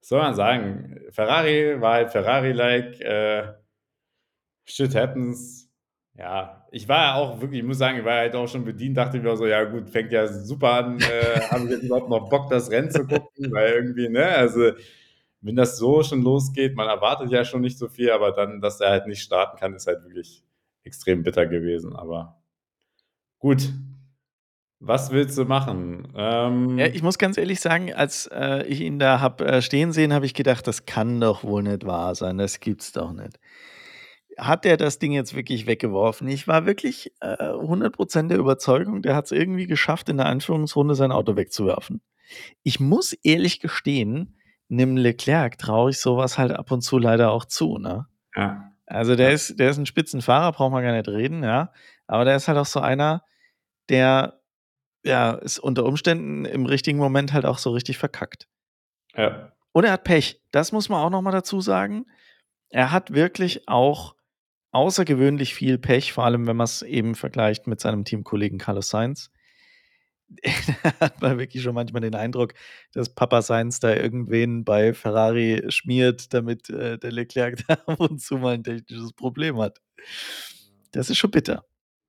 was soll man sagen? Ferrari war halt Ferrari-like, äh Shit happens. Ja, ich war ja auch wirklich ich muss sagen, ich war halt auch schon bedient, dachte mir auch so: „Ja gut, fängt ja super an, äh, habe ich jetzt überhaupt noch Bock, das Rennen zu gucken?“ Weil irgendwie, ne, also, wenn das so schon losgeht, man erwartet ja schon nicht so viel, aber dann, dass er halt nicht starten kann, ist halt wirklich extrem bitter gewesen, aber gut. Was willst du machen?
Ja,
Ähm
ich muss ganz ehrlich sagen, als, äh, ich ihn da habe, äh, stehen sehen, habe ich gedacht: „Das kann doch wohl nicht wahr sein, das gibt's doch nicht.“ Hat der das Ding jetzt wirklich weggeworfen? Ich war wirklich, äh, 100 % der Überzeugung, der hat's irgendwie geschafft, in der Einführungsrunde sein Auto wegzuwerfen. Ich muss ehrlich gestehen, 'nem Leclerc traue ich so was halt ab und zu leider auch zu, ne?
Ja.
Also, der
Ja.
ist der ist 'n Spitzenfahrer, brauchen wir gar nicht reden, ja? Aber der ist halt auch so einer, der, ja, es unter Umständen im richtigen Moment halt auch so richtig verkackt.
Ja.
Und er hat Pech. Das muss man auch noch mal dazu sagen. Er hat wirklich auch außergewöhnlich viel Pech, vor allem, wenn man's eben vergleicht mit seinem Teamkollegen Carlos Sainz. Da hat man wirklich schon manchmal den Eindruck, dass Papa Sainz da irgendwen bei Ferrari schmiert, damit, äh, der Leclerc da ab und zu mal 'n technisches Problem hat. Das ist schon bitter.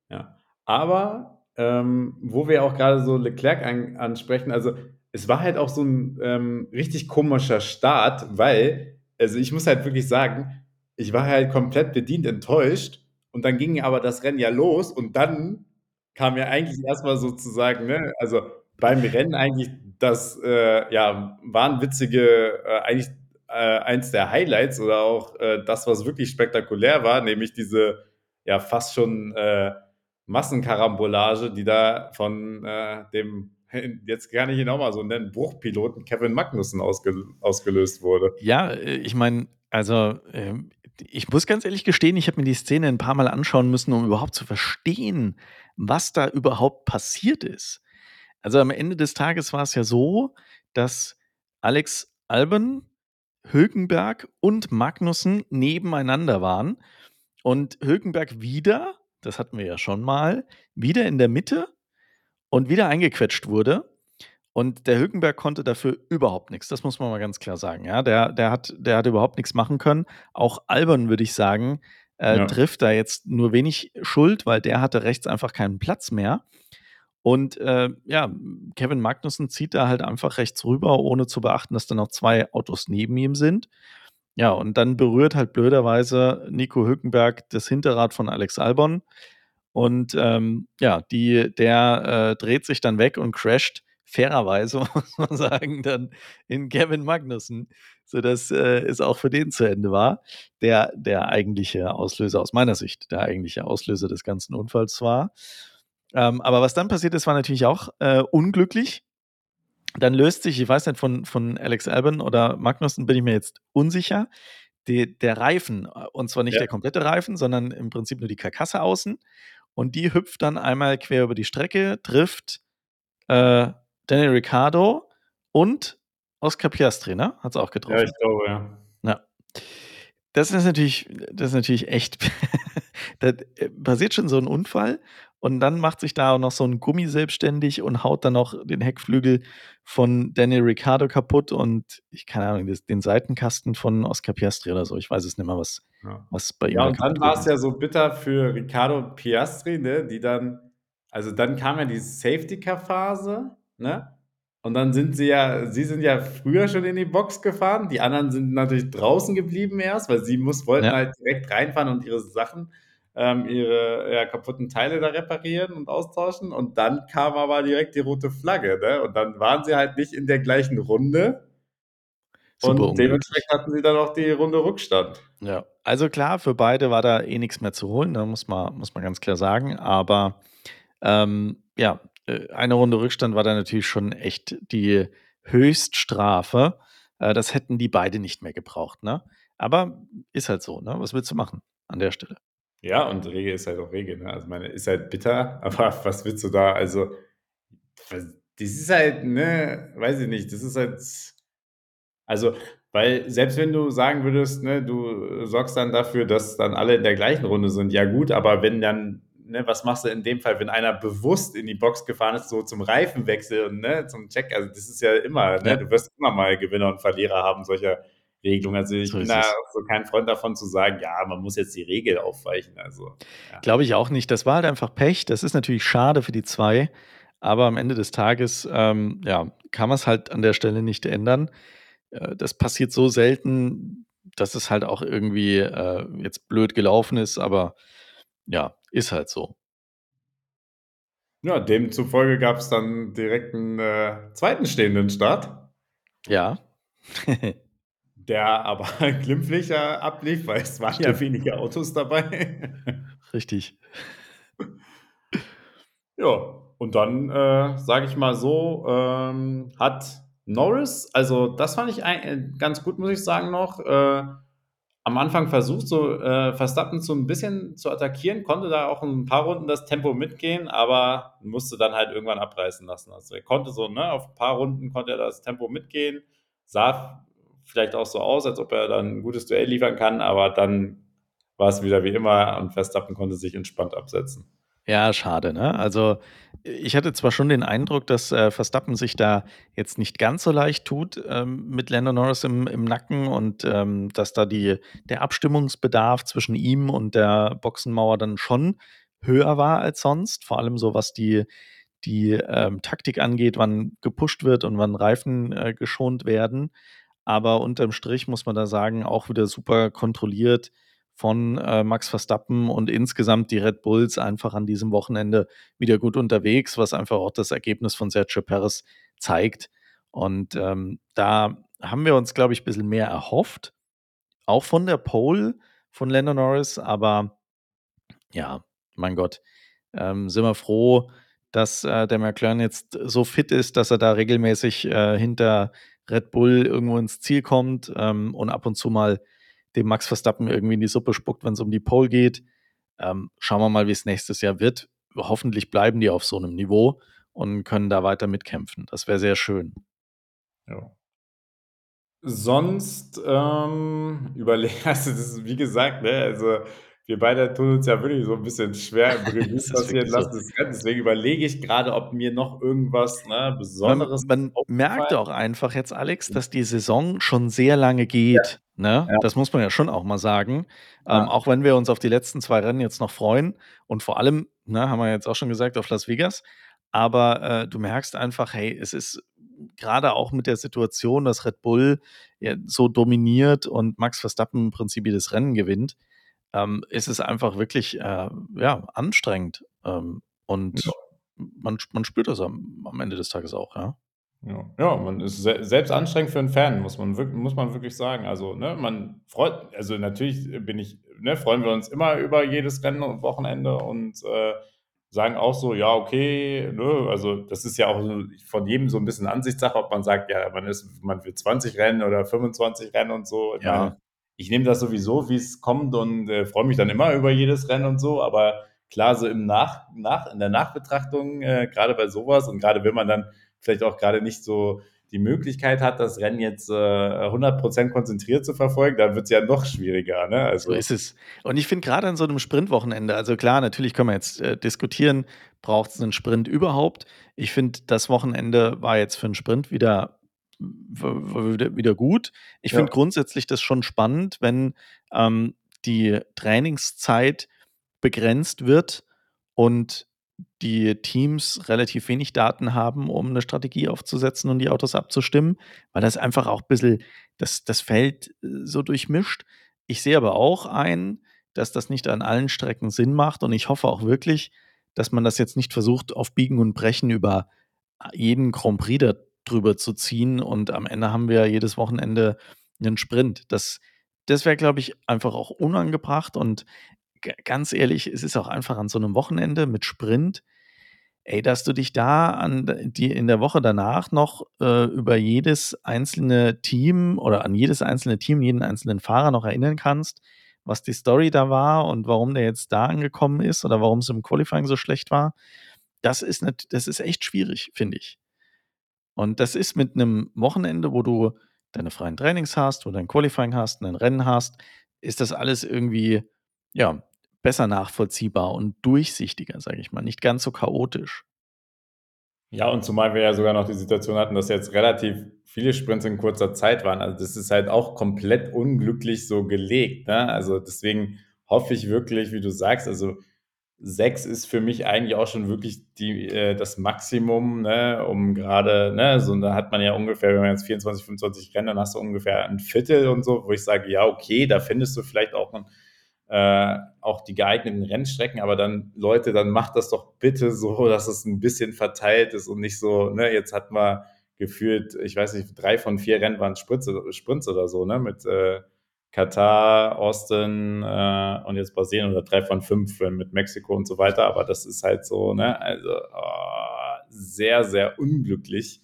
Ja. Aber, ähm, wo wir auch grade so Leclerc an ansprechen, also, es war halt auch so 'n, ähm, richtig komischer Start, weil also, ich muss halt wirklich sagen, ich war halt komplett bedient enttäuscht und dann ging aber das Rennen ja los und dann kam ja eigentlich erst mal sozusagen, ne also, beim Rennen eigentlich das, äh, ja, wahnwitzige, äh, eigentlich, äh, eins der Highlights oder auch, äh, das, was wirklich spektakulär war, nämlich diese, ja, fast schon, äh, Massenkarambolage, die da von, äh, dem jetzt kann ich ihn auch mal so nennen, Bruchpiloten Kevin Magnussen ausgel ausgelöst wurde.
Ja, äh, ich meine, also, ähm, ich muss ganz ehrlich gestehen, ich habe mir die Szene 'n paarmal anschauen müssen, um überhaupt zu verstehen, was da überhaupt passiert ist. Also, am Ende des Tages war's ja so, dass Alex Albon, Hülkenberg und Magnussen nebeneinander waren und Hülkenberg wieder das hatten wir ja schon mal, wieder in der Mitte und wieder eingequetscht wurde. Und der Hülkenberg konnte dafür überhaupt nichts. Das muss man mal ganz klar sagen. Ja, der, der, hat, der hat überhaupt nichts machen können. Auch Albon, würde ich sagen, äh, ja. trifft da jetzt nur wenig Schuld, weil der hatte rechts einfach keinen Platz mehr. Und äh, ja, Kevin Magnussen zieht da halt einfach rechts rüber, ohne zu beachten, dass da noch zwei Autos neben ihm sind. Ja, und dann berührt halt blöderweise Nico Hülkenberg das Hinterrad von Alex Albon. Und ähm, ja, die, der äh, dreht sich dann weg und crasht fairerweise, muss man sagen, dann in Kevin Magnussen, sodass äh, es auch für den zu Ende war. Der, der eigentliche Auslöser aus meiner Sicht, der eigentliche Auslöser des ganzen Unfalls war. Ähm, aber was dann passiert ist, war natürlich auch äh, unglücklich. Dann löst sich, ich weiß nicht, von, von Alex Albon oder Magnussen bin ich mir jetzt unsicher, die, der Reifen, äh, und zwar nicht ja. der komplette Reifen, sondern im Prinzip nur die Karkasse außen. Und die hüpft dann einmal quer über die Strecke, trifft äh, Daniel Ricciardo und Oscar Piastri, ne? Hat es auch getroffen. Ja,
ich glaube, ja.
Ja. Das ist natürlich, das ist natürlich echt. da äh, passiert schon so ein Unfall und dann macht sich da auch noch so ein Gummi selbstständig und haut dann noch den Heckflügel von Daniel Ricciardo kaputt und ich keine Ahnung, den Seitenkasten von Oscar Piastri oder so. Ich weiß es nicht mehr, was, ja. was bei ihm
Ja, und dann war es ja so bitter für Ricciardo Piastri, ne, die dann, also dann kam ja die Safety-Car-Phase ne? Und dann sind sie ja, sie sind ja früher schon in die Box gefahren. Die anderen sind natürlich draußen geblieben erst, weil sie muss, wollten ja. halt direkt reinfahren und ihre Sachen, ähm, ihre ja, kaputten Teile da reparieren und austauschen. Und dann kam aber direkt die rote Flagge, ne? Und dann waren sie halt nicht in der gleichen Runde. Super und dementsprechend hatten sie dann auch die Runde Rückstand.
Ja, also klar, für beide war da eh nichts mehr zu holen, da muss man, muss man ganz klar sagen. Aber ähm, ja, äh, eine Runde Rückstand war da natürlich schon echt die Höchststrafe. Äh, das hätten die beide nicht mehr gebraucht, ne? Aber ist halt so, ne? Was willst du machen an der Stelle?
Ja, und Regel ist halt auch Regel, ne? Also meine, ist halt bitter, aber was willst du da? Also, das ist halt, ne, weiß ich nicht, das ist halt. Also, weil selbst wenn du sagen würdest, ne, du sorgst dann dafür, dass dann alle in der gleichen Runde sind, ja gut, aber wenn dann ne, was machst du in dem Fall, wenn einer bewusst in die Box gefahren ist, so zum Reifenwechsel und ne, zum Check? Also, das ist ja immer, ne, ja. du wirst immer mal Gewinner und Verlierer haben solcher Regelungen. Also, ich so bin da so kein Freund davon zu sagen, ja, man muss jetzt die Regel aufweichen. Also,
ja. Glaube ich auch nicht. Das war halt einfach Pech. Das ist natürlich schade für die zwei. Aber am Ende des Tages, ähm, ja, kann man es halt an der Stelle nicht ändern. Äh, das passiert so selten, dass es halt auch irgendwie äh, jetzt blöd gelaufen ist, aber ja, ist halt so.
Ja, demzufolge gab es dann direkt einen äh, zweiten stehenden Start.
Ja.
der aber glimpflicher ablief, weil es waren Stimmt. ja weniger Autos dabei.
Richtig.
Ja, und dann, äh, sage ich mal so, ähm, hat Norris, also das fand ich ein, äh, ganz gut, muss ich sagen noch, äh, am Anfang versucht, so äh, Verstappen so ein bisschen zu attackieren, konnte da auch ein paar Runden das Tempo mitgehen, aber musste dann halt irgendwann abreißen lassen. Also er konnte so, ne, auf ein paar Runden konnte er das Tempo mitgehen, sah vielleicht auch so aus, als ob er dann ein gutes Duell liefern kann, aber dann war es wieder wie immer und Verstappen konnte sich entspannt absetzen.
Ja, schade, ne? Also, ich hatte zwar schon den Eindruck, dass, äh, Verstappen sich da jetzt nicht ganz so leicht tut, ähm, mit Lando Norris im im Nacken und, ähm, dass da die der Abstimmungsbedarf zwischen ihm und der Boxenmauer dann schon höher war als sonst, vor allem so, was die die, ähm, Taktik angeht, wann gepusht wird und wann Reifen, äh, geschont werden. Aber unterm Strich muss man da sagen, auch wieder super kontrolliert von äh, Max Verstappen und insgesamt die Red Bulls einfach an diesem Wochenende wieder gut unterwegs, was einfach auch das Ergebnis von Sergio Perez zeigt. Und ähm, da haben wir uns, glaube ich, ein bisschen mehr erhofft. Auch von der Pole von Lando Norris, aber ja, mein Gott, ähm, sind wir froh, dass äh, der McLaren jetzt so fit ist, dass er da regelmäßig äh, hinter Red Bull irgendwo ins Ziel kommt ähm, und ab und zu mal dem Max Verstappen irgendwie in die Suppe spuckt, wenn es um die Pole geht. Ähm, schauen wir mal, wie es nächstes Jahr wird. Hoffentlich bleiben die auf so einem Niveau und können da weiter mitkämpfen. Das wäre sehr schön.
Ja. Sonst ähm, überlege, also wie gesagt, ne, also wir beide tun uns ja wirklich so 'n bisschen schwer im Revue passieren
so.
lassen des Rennens. Deswegen überlege ich grade, ob mir noch irgendwas, ne,
Man
Besonderes
man
aufgefallen
merkt auch einfach jetzt, Alex, dass die Saison schon sehr lange
Ja.
geht, ne?
Ja.
Das muss man ja schon auch mal sagen. Ähm,
Ja.
auch wenn wir uns auf die letzten 2 Rennen jetzt noch freuen und vor allem, ne, haben wir jetzt auch schon gesagt, auf Las Vegas. Aber, äh, du merkst einfach, hey, es ist grade auch mit der Situation, dass Red Bull ja so dominiert und Max Verstappen im Prinzip jedes Rennen gewinnt, ähm, ist es einfach wirklich, äh, ja, anstrengend. Ähm, und
Ja.
man man spürt das am am Ende des Tages auch, ja.
Ja. Ja, man ist se selbst anstrengend für 'n Fan, muss man muss man wirklich sagen. Also, ne, man freut also, natürlich bin ich ne, freuen wir uns immer über jedes Rennen und Wochenende und, äh, sagen auch so: „Ja, okay“, ne? Also, das ist ja auch so von jedem so 'n bisschen Ansichtssache, ob man sagt, ja, man ist man will 20 Rennen oder 25 Rennen und so.
Ja.
Ich nehme das sowieso, wie's kommt und, äh, freue mich dann immer über jedes Rennen und so, aber klar, so im Nach nach in der Nachbetrachtung, äh, grade bei so was und grade wenn man dann vielleicht auch grade nicht so die Möglichkeit hat, das Rennen jetzt, äh, 100 % konzentriert zu verfolgen, dann wird's ja noch schwieriger, ne?
So
Also
ist es. Und ich finde grade an so 'nem Sprintwochenende also klar, natürlich können wir jetzt, äh, diskutieren, braucht's 'nen Sprint überhaupt? Ich finde, das Wochenende war jetzt für 'n Sprint wieder wieder gut. Ich
Ja.
finde grundsätzlich das schon spannend, wenn, ähm, die Trainingszeit begrenzt wird und die Teams relativ wenig Daten haben, um 'ne Strategie aufzusetzen und die Autos abzustimmen, weil das einfach auch bissel das das Feld, äh, so durchmischt. Ich sehe aber auch ein, dass das nicht an allen Strecken Sinn macht und ich hoffe auch wirklich, dass man das jetzt nicht versucht, auf Biegen und Brechen über a jeden Grand Prix da drüber zu ziehen und am Ende haben wir jedes Wochenende 'nen Sprint. Das das wäre, glaube ich, einfach auch unangebracht und ganz ehrlich, es ist auch einfach an so 'nem Wochenende mit Sprint ey, dass du dich da an die in der Woche danach noch, äh, über jedes einzelne Team oder an jedes einzelne Team, jeden einzelnen Fahrer noch erinnern kannst, was die Story da war und warum der jetzt da angekommen ist oder warum's im Qualifying so schlecht war. Das ist nat das ist echt schwierig, finde ich. Und das ist mit 'nem Wochenende, wo du deine freien Trainings hast, wo du dein Qualifying hast, 'nen Rennen hast, ist das alles irgendwie, ja, besser nachvollziehbar und durchsichtiger, sage ich mal, nicht ganz so chaotisch.
Ja, und zumal wir ja sogar noch die Situation hatten, dass jetzt relativ viele Sprints in kurzer Zeit waren. Also, das ist halt auch komplett unglücklich so gelegt, ne? Also, deswegen hoffe ich wirklich, wie du sagst also, 6 ist für mich eigentlich auch schon wirklich die äh, das Maximum, ne, um grade ne, so da hat man ja ungefähr wenn man jetzt 24, 25 Rennen, dann hast du ungefähr 1/4 und so, wo ich sage: „Ja, okay, da findest du vielleicht auch 'n äh, auch die geeigneten Rennstrecken“, aber dann Leute, dann macht das doch bitte so, dass es 'n bisschen verteilt ist und nicht so ne, jetzt hatten wir gefühlt, ich weiß nicht, 3 von 4 Rennen waren Spritz Sprints oder so, ne, mit, äh, Katar, Austin, äh, und jetzt Brasilien oder 3 von 5 mit Mexiko und so weiter. Aber das ist halt so, ne, also, oh, sehr, sehr unglücklich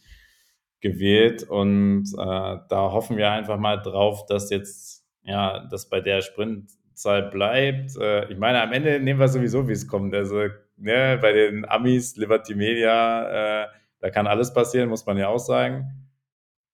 gewählt und, äh, da hoffen wir einfach mal drauf, dass jetzt ja, das bei der Sprintzahl bleibt. Äh, ich meine, am Ende nehmen wir sowieso, wie's kommt. Also, ne, bei den Amis, Liberty Media, äh, da kann alles passieren, muss man ja auch sagen.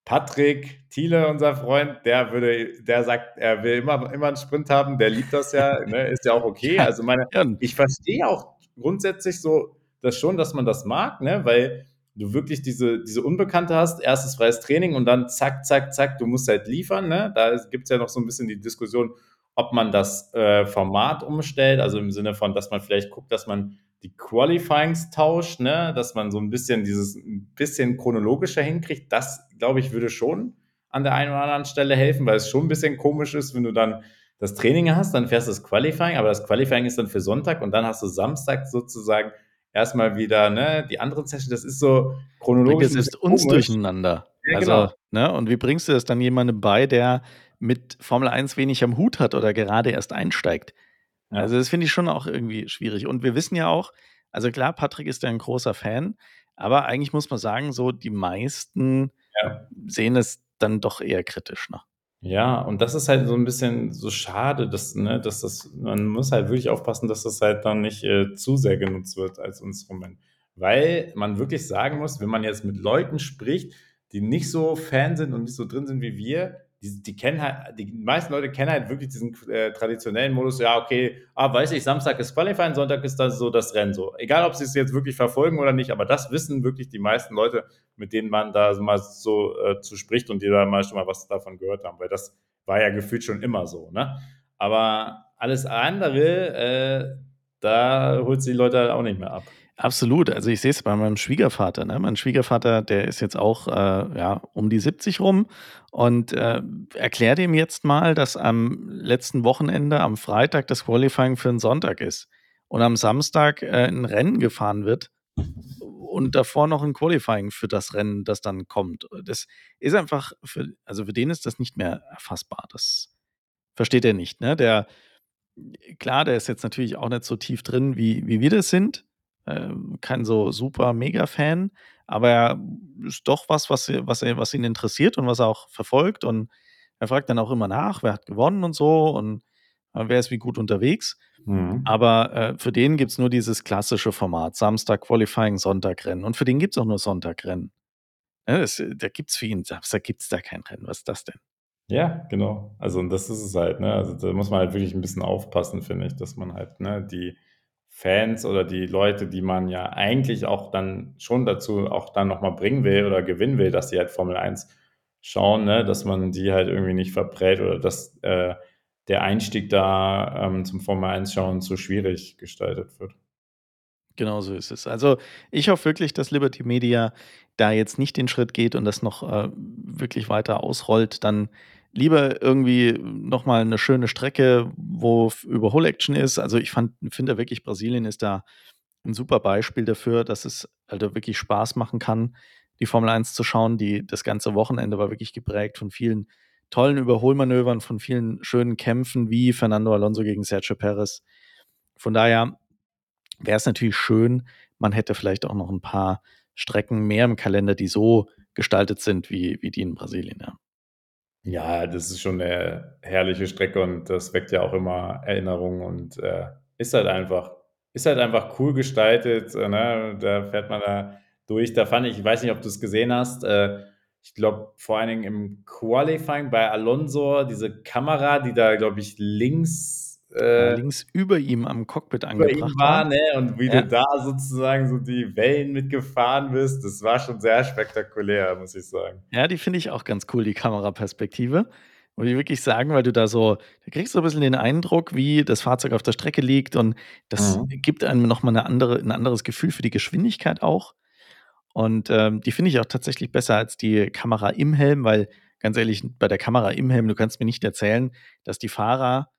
Patrick Thiele, unser Freund, der würde der sagt, er will immer immer 'n Sprint haben, der liebt das ja, ne? Ist ja auch okay. Also, meine ich verstehe auch grundsätzlich so das schon, dass man das mag, ne, weil du wirklich diese diese Unbekannte hast, 1. freies Training und dann zack, zack, zack, du musst halt liefern, ne? Da ist gibt's ja noch so 'n bisschen die Diskussion, ob man das, äh, Format umstellt, also, im Sinne von, dass man vielleicht guckt, dass man die Qualifyings tauscht, ne, dass man so 'n bisschen dieses 'n bisschen chronologischer hinkriegt. Das, glaube ich, würde schon an der einen oder anderen Stelle helfen, weil es schon 'n bisschen komisch ist, wenn du dann das Training hast, dann fährst du das Qualifying, aber das Qualifying ist dann für Sonntag und dann hast du Samstag sozusagen erst mal wieder, ne, die andere Session. Das ist so chronologisch
das jetzt uns
komisch.
durcheinander.
Ja,
Also,
genau.
ne, und wie bringst du das dann jemandem bei, der mit Formel 1 wenig am Hut hat oder gerade erst einsteigt? Also, das finde ich schon auch irgendwie schwierig. Und wir wissen ja auch also klar, Patrick ist ja 'n großer Fan, aber eigentlich muss man sagen, so die meisten
Ja.
sehen es dann doch eher kritisch, ne?
Ja, und das ist halt so 'n bisschen so schade, dass ne, dass das man muss halt wirklich aufpassen, dass das halt dann nicht, äh, zu sehr genutzt wird als Instrument. Weil man wirklich sagen muss, wenn man jetzt mit Leuten spricht, die nicht so Fan sind und nicht so drin sind wie wir, die, die kennen halt, die meisten Leute kennen halt wirklich diesen äh, traditionellen Modus, ja, okay, ah, weiß ich, Samstag ist Qualifying, Sonntag ist das so das Rennen so. Egal, ob sie es jetzt wirklich verfolgen oder nicht, aber das wissen wirklich die meisten Leute, mit denen man da mal so äh, zu spricht und die da mal schon mal was davon gehört haben, weil das war ja gefühlt schon immer so, ne? Aber alles andere, äh, da holt sie die Leute halt auch nicht mehr ab.
Absolut. Also ich sehe es bei meinem Schwiegervater. Ne? Mein Schwiegervater, der ist jetzt auch äh, ja, um die 70 rum und äh, erklärt ihm jetzt mal, dass am letzten Wochenende, am Freitag, das Qualifying für einen Sonntag ist und am Samstag äh, ein Rennen gefahren wird und davor noch ein Qualifying für das Rennen, das dann kommt. Das ist einfach, für, also für den ist das nicht mehr erfassbar. Das versteht er nicht. Ne? Der, klar, der ist jetzt natürlich auch nicht so tief drin, wie, wie wir das sind ähm, kein so super Mega-Fan, aber er ist doch was, was, was, was ihn interessiert und was er auch verfolgt. Und er fragt dann auch immer nach, wer hat gewonnen und so und äh, wer ist wie gut unterwegs. Mhm. Aber äh, für den gibt es nur dieses klassische Format: Samstag Qualifying, Sonntag Rennen. Und für den gibt es auch nur Sonntagrennen. Ja, das, da gibt es für ihn, Samstag gibt es da kein Rennen. Was ist das denn?
Ja, genau. Also, das ist es halt, ne? Also, da muss man halt wirklich ein bisschen aufpassen, finde ich, dass man halt, ne, die Fans oder die Leute, die man ja eigentlich auch dann schon dazu auch dann nochmal bringen will oder gewinnen will, dass die halt Formel 1 schauen, ne? dass man die halt irgendwie nicht verprät oder dass äh, der Einstieg da ähm, zum Formel 1 schauen zu schwierig gestaltet wird.
Genau so ist es. Also ich hoffe wirklich, dass Liberty Media da jetzt nicht den Schritt geht und das noch äh, wirklich weiter ausrollt. Dann lieber irgendwie nochmal eine schöne Strecke, wo Überhol-Action ist. Also ich finde wirklich, Brasilien ist da ein super Beispiel dafür, dass es also wirklich Spaß machen kann, die Formel 1 zu schauen. Die, das ganze Wochenende war wirklich geprägt von vielen tollen Überholmanövern, von vielen schönen Kämpfen wie Fernando Alonso gegen Sergio Perez. Von daher wäre es natürlich schön, man hätte vielleicht auch noch ein paar Strecken mehr im Kalender, die so gestaltet sind wie, wie die in Brasilien. Ja.
Ja, das ist schon eine herrliche Strecke und das weckt ja auch immer Erinnerungen und äh, ist halt einfach, ist halt einfach cool gestaltet. Äh, ne? Da fährt man da durch. Da fand ich, ich weiß nicht, ob du es gesehen hast, äh, ich glaube vor allen Dingen im Qualifying bei Alonso, diese Kamera, die da, glaube ich, links
äh, links über ihm am Cockpit angebracht
war. Ne? Und wie ja. du da sozusagen so die Wellen mitgefahren bist, das war schon sehr spektakulär, muss ich sagen.
Ja, die finde ich auch ganz cool, die Kameraperspektive. Muss ich wirklich sagen, weil du da so, da kriegst du ein bisschen den Eindruck, wie das Fahrzeug auf der Strecke liegt und das mhm. gibt einem nochmal eine andere, ein anderes Gefühl für die Geschwindigkeit auch. Und ähm, die finde ich auch tatsächlich besser als die Kamera im Helm, weil ganz ehrlich, bei der Kamera im Helm, du kannst mir nicht erzählen, dass die Fahrer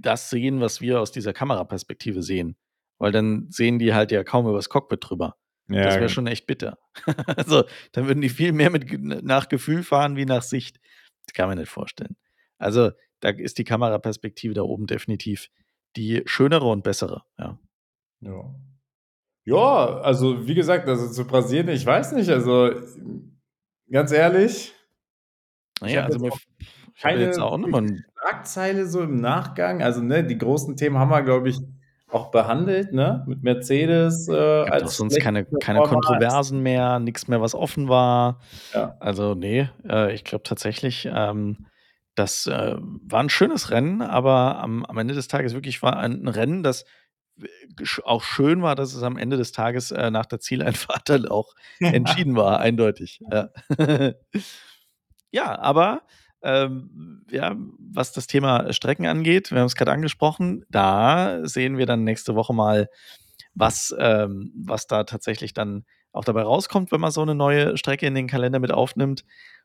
das sehen, was wir aus dieser Kameraperspektive sehen. Weil dann sehen die halt ja kaum übers Cockpit drüber. Ja, das wäre genau. schon echt bitter. also, dann würden die viel mehr mit nach Gefühl fahren wie nach Sicht. Das kann man nicht vorstellen. Also, da ist die Kameraperspektive da oben definitiv die schönere und bessere, ja.
Ja. Ja, also wie gesagt, also zu Brasilien, ich weiß nicht, also ganz ehrlich.
Naja, also mir,
keine jetzt auch nochmal Schlagzeile so im Nachgang. Also, ne, die großen Themen haben wir, glaube ich, auch behandelt, ne? Mit Mercedes. Äh,
als sonst keine, keine Kontroversen mehr, nichts mehr, was offen war. Ja. Also, nee, äh, ich glaube tatsächlich, ähm, das äh, war ein schönes Rennen, aber am, am, Ende des Tages wirklich war ein Rennen, das auch schön war, dass es am Ende des Tages äh, nach der Zieleinfahrt dann auch entschieden war, eindeutig. Ja, ja aber ähm, ja, was das Thema Strecken angeht, wir haben es gerade angesprochen, da sehen wir dann nächste Woche mal, was, ähm, was da tatsächlich dann auch dabei rauskommt, wenn man so eine neue Strecke in den Kalender mit aufnimmt.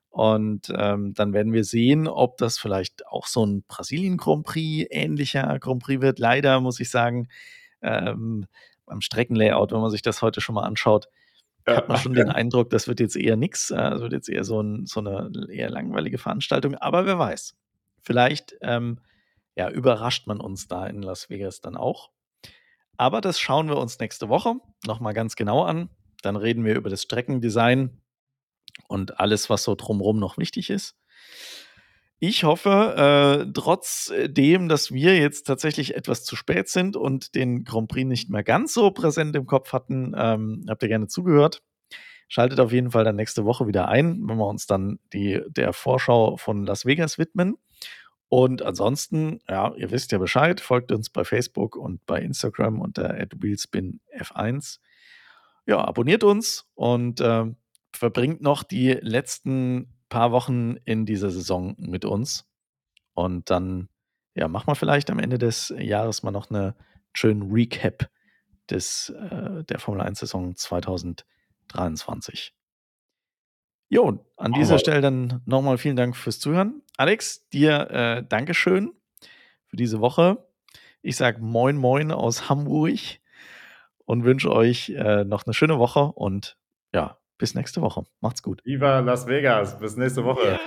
Und ähm, dann werden wir sehen, ob das vielleicht auch so ein Brasilien Grand Prix ähnlicher Grand Prix wird. Leider muss ich sagen, ähm, beim Streckenlayout, wenn man sich das heute schon mal anschaut, ja, hat man schon den Eindruck, das wird jetzt eher nichts. Äh, das wird jetzt eher so, ein, so, eine eher langweilige Veranstaltung. Aber wer weiß. Vielleicht ähm, ja, überrascht man uns da in Las Vegas dann auch. Aber das schauen wir uns nächste Woche nochmal ganz genau an. Dann reden wir über das Streckendesign und alles, was so drumherum noch wichtig ist. Ich hoffe, äh, trotzdem, dass wir jetzt tatsächlich etwas zu spät sind und den Grand Prix nicht mehr ganz so präsent im Kopf hatten, ähm, habt ihr gerne zugehört. Schaltet auf jeden Fall dann nächste Woche wieder ein, wenn wir uns dann die, der Vorschau von Las Vegas widmen. Und ansonsten, ja, ihr wisst ja Bescheid, folgt uns bei Facebook und bei Instagram unter wheelspinf1. Ja, abonniert uns und äh, verbringt noch die letzten paar Wochen in dieser Saison mit uns. Und dann, ja, machen wir vielleicht am Ende des Jahres mal noch eine schönen Recap des, äh, der Formel 1 Saison 2023. Jo, an dieser Stelle dann nochmal vielen Dank fürs Zuhören. Alex, dir äh, Dankeschön für diese Woche. Ich sage Moin Moin aus Hamburg und wünsche euch äh, noch eine schöne Woche und ja, bis nächste Woche. Macht's gut.
Viva Las Vegas. Bis nächste Woche.
Yeah.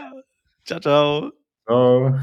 Ciao, ciao.
Ciao.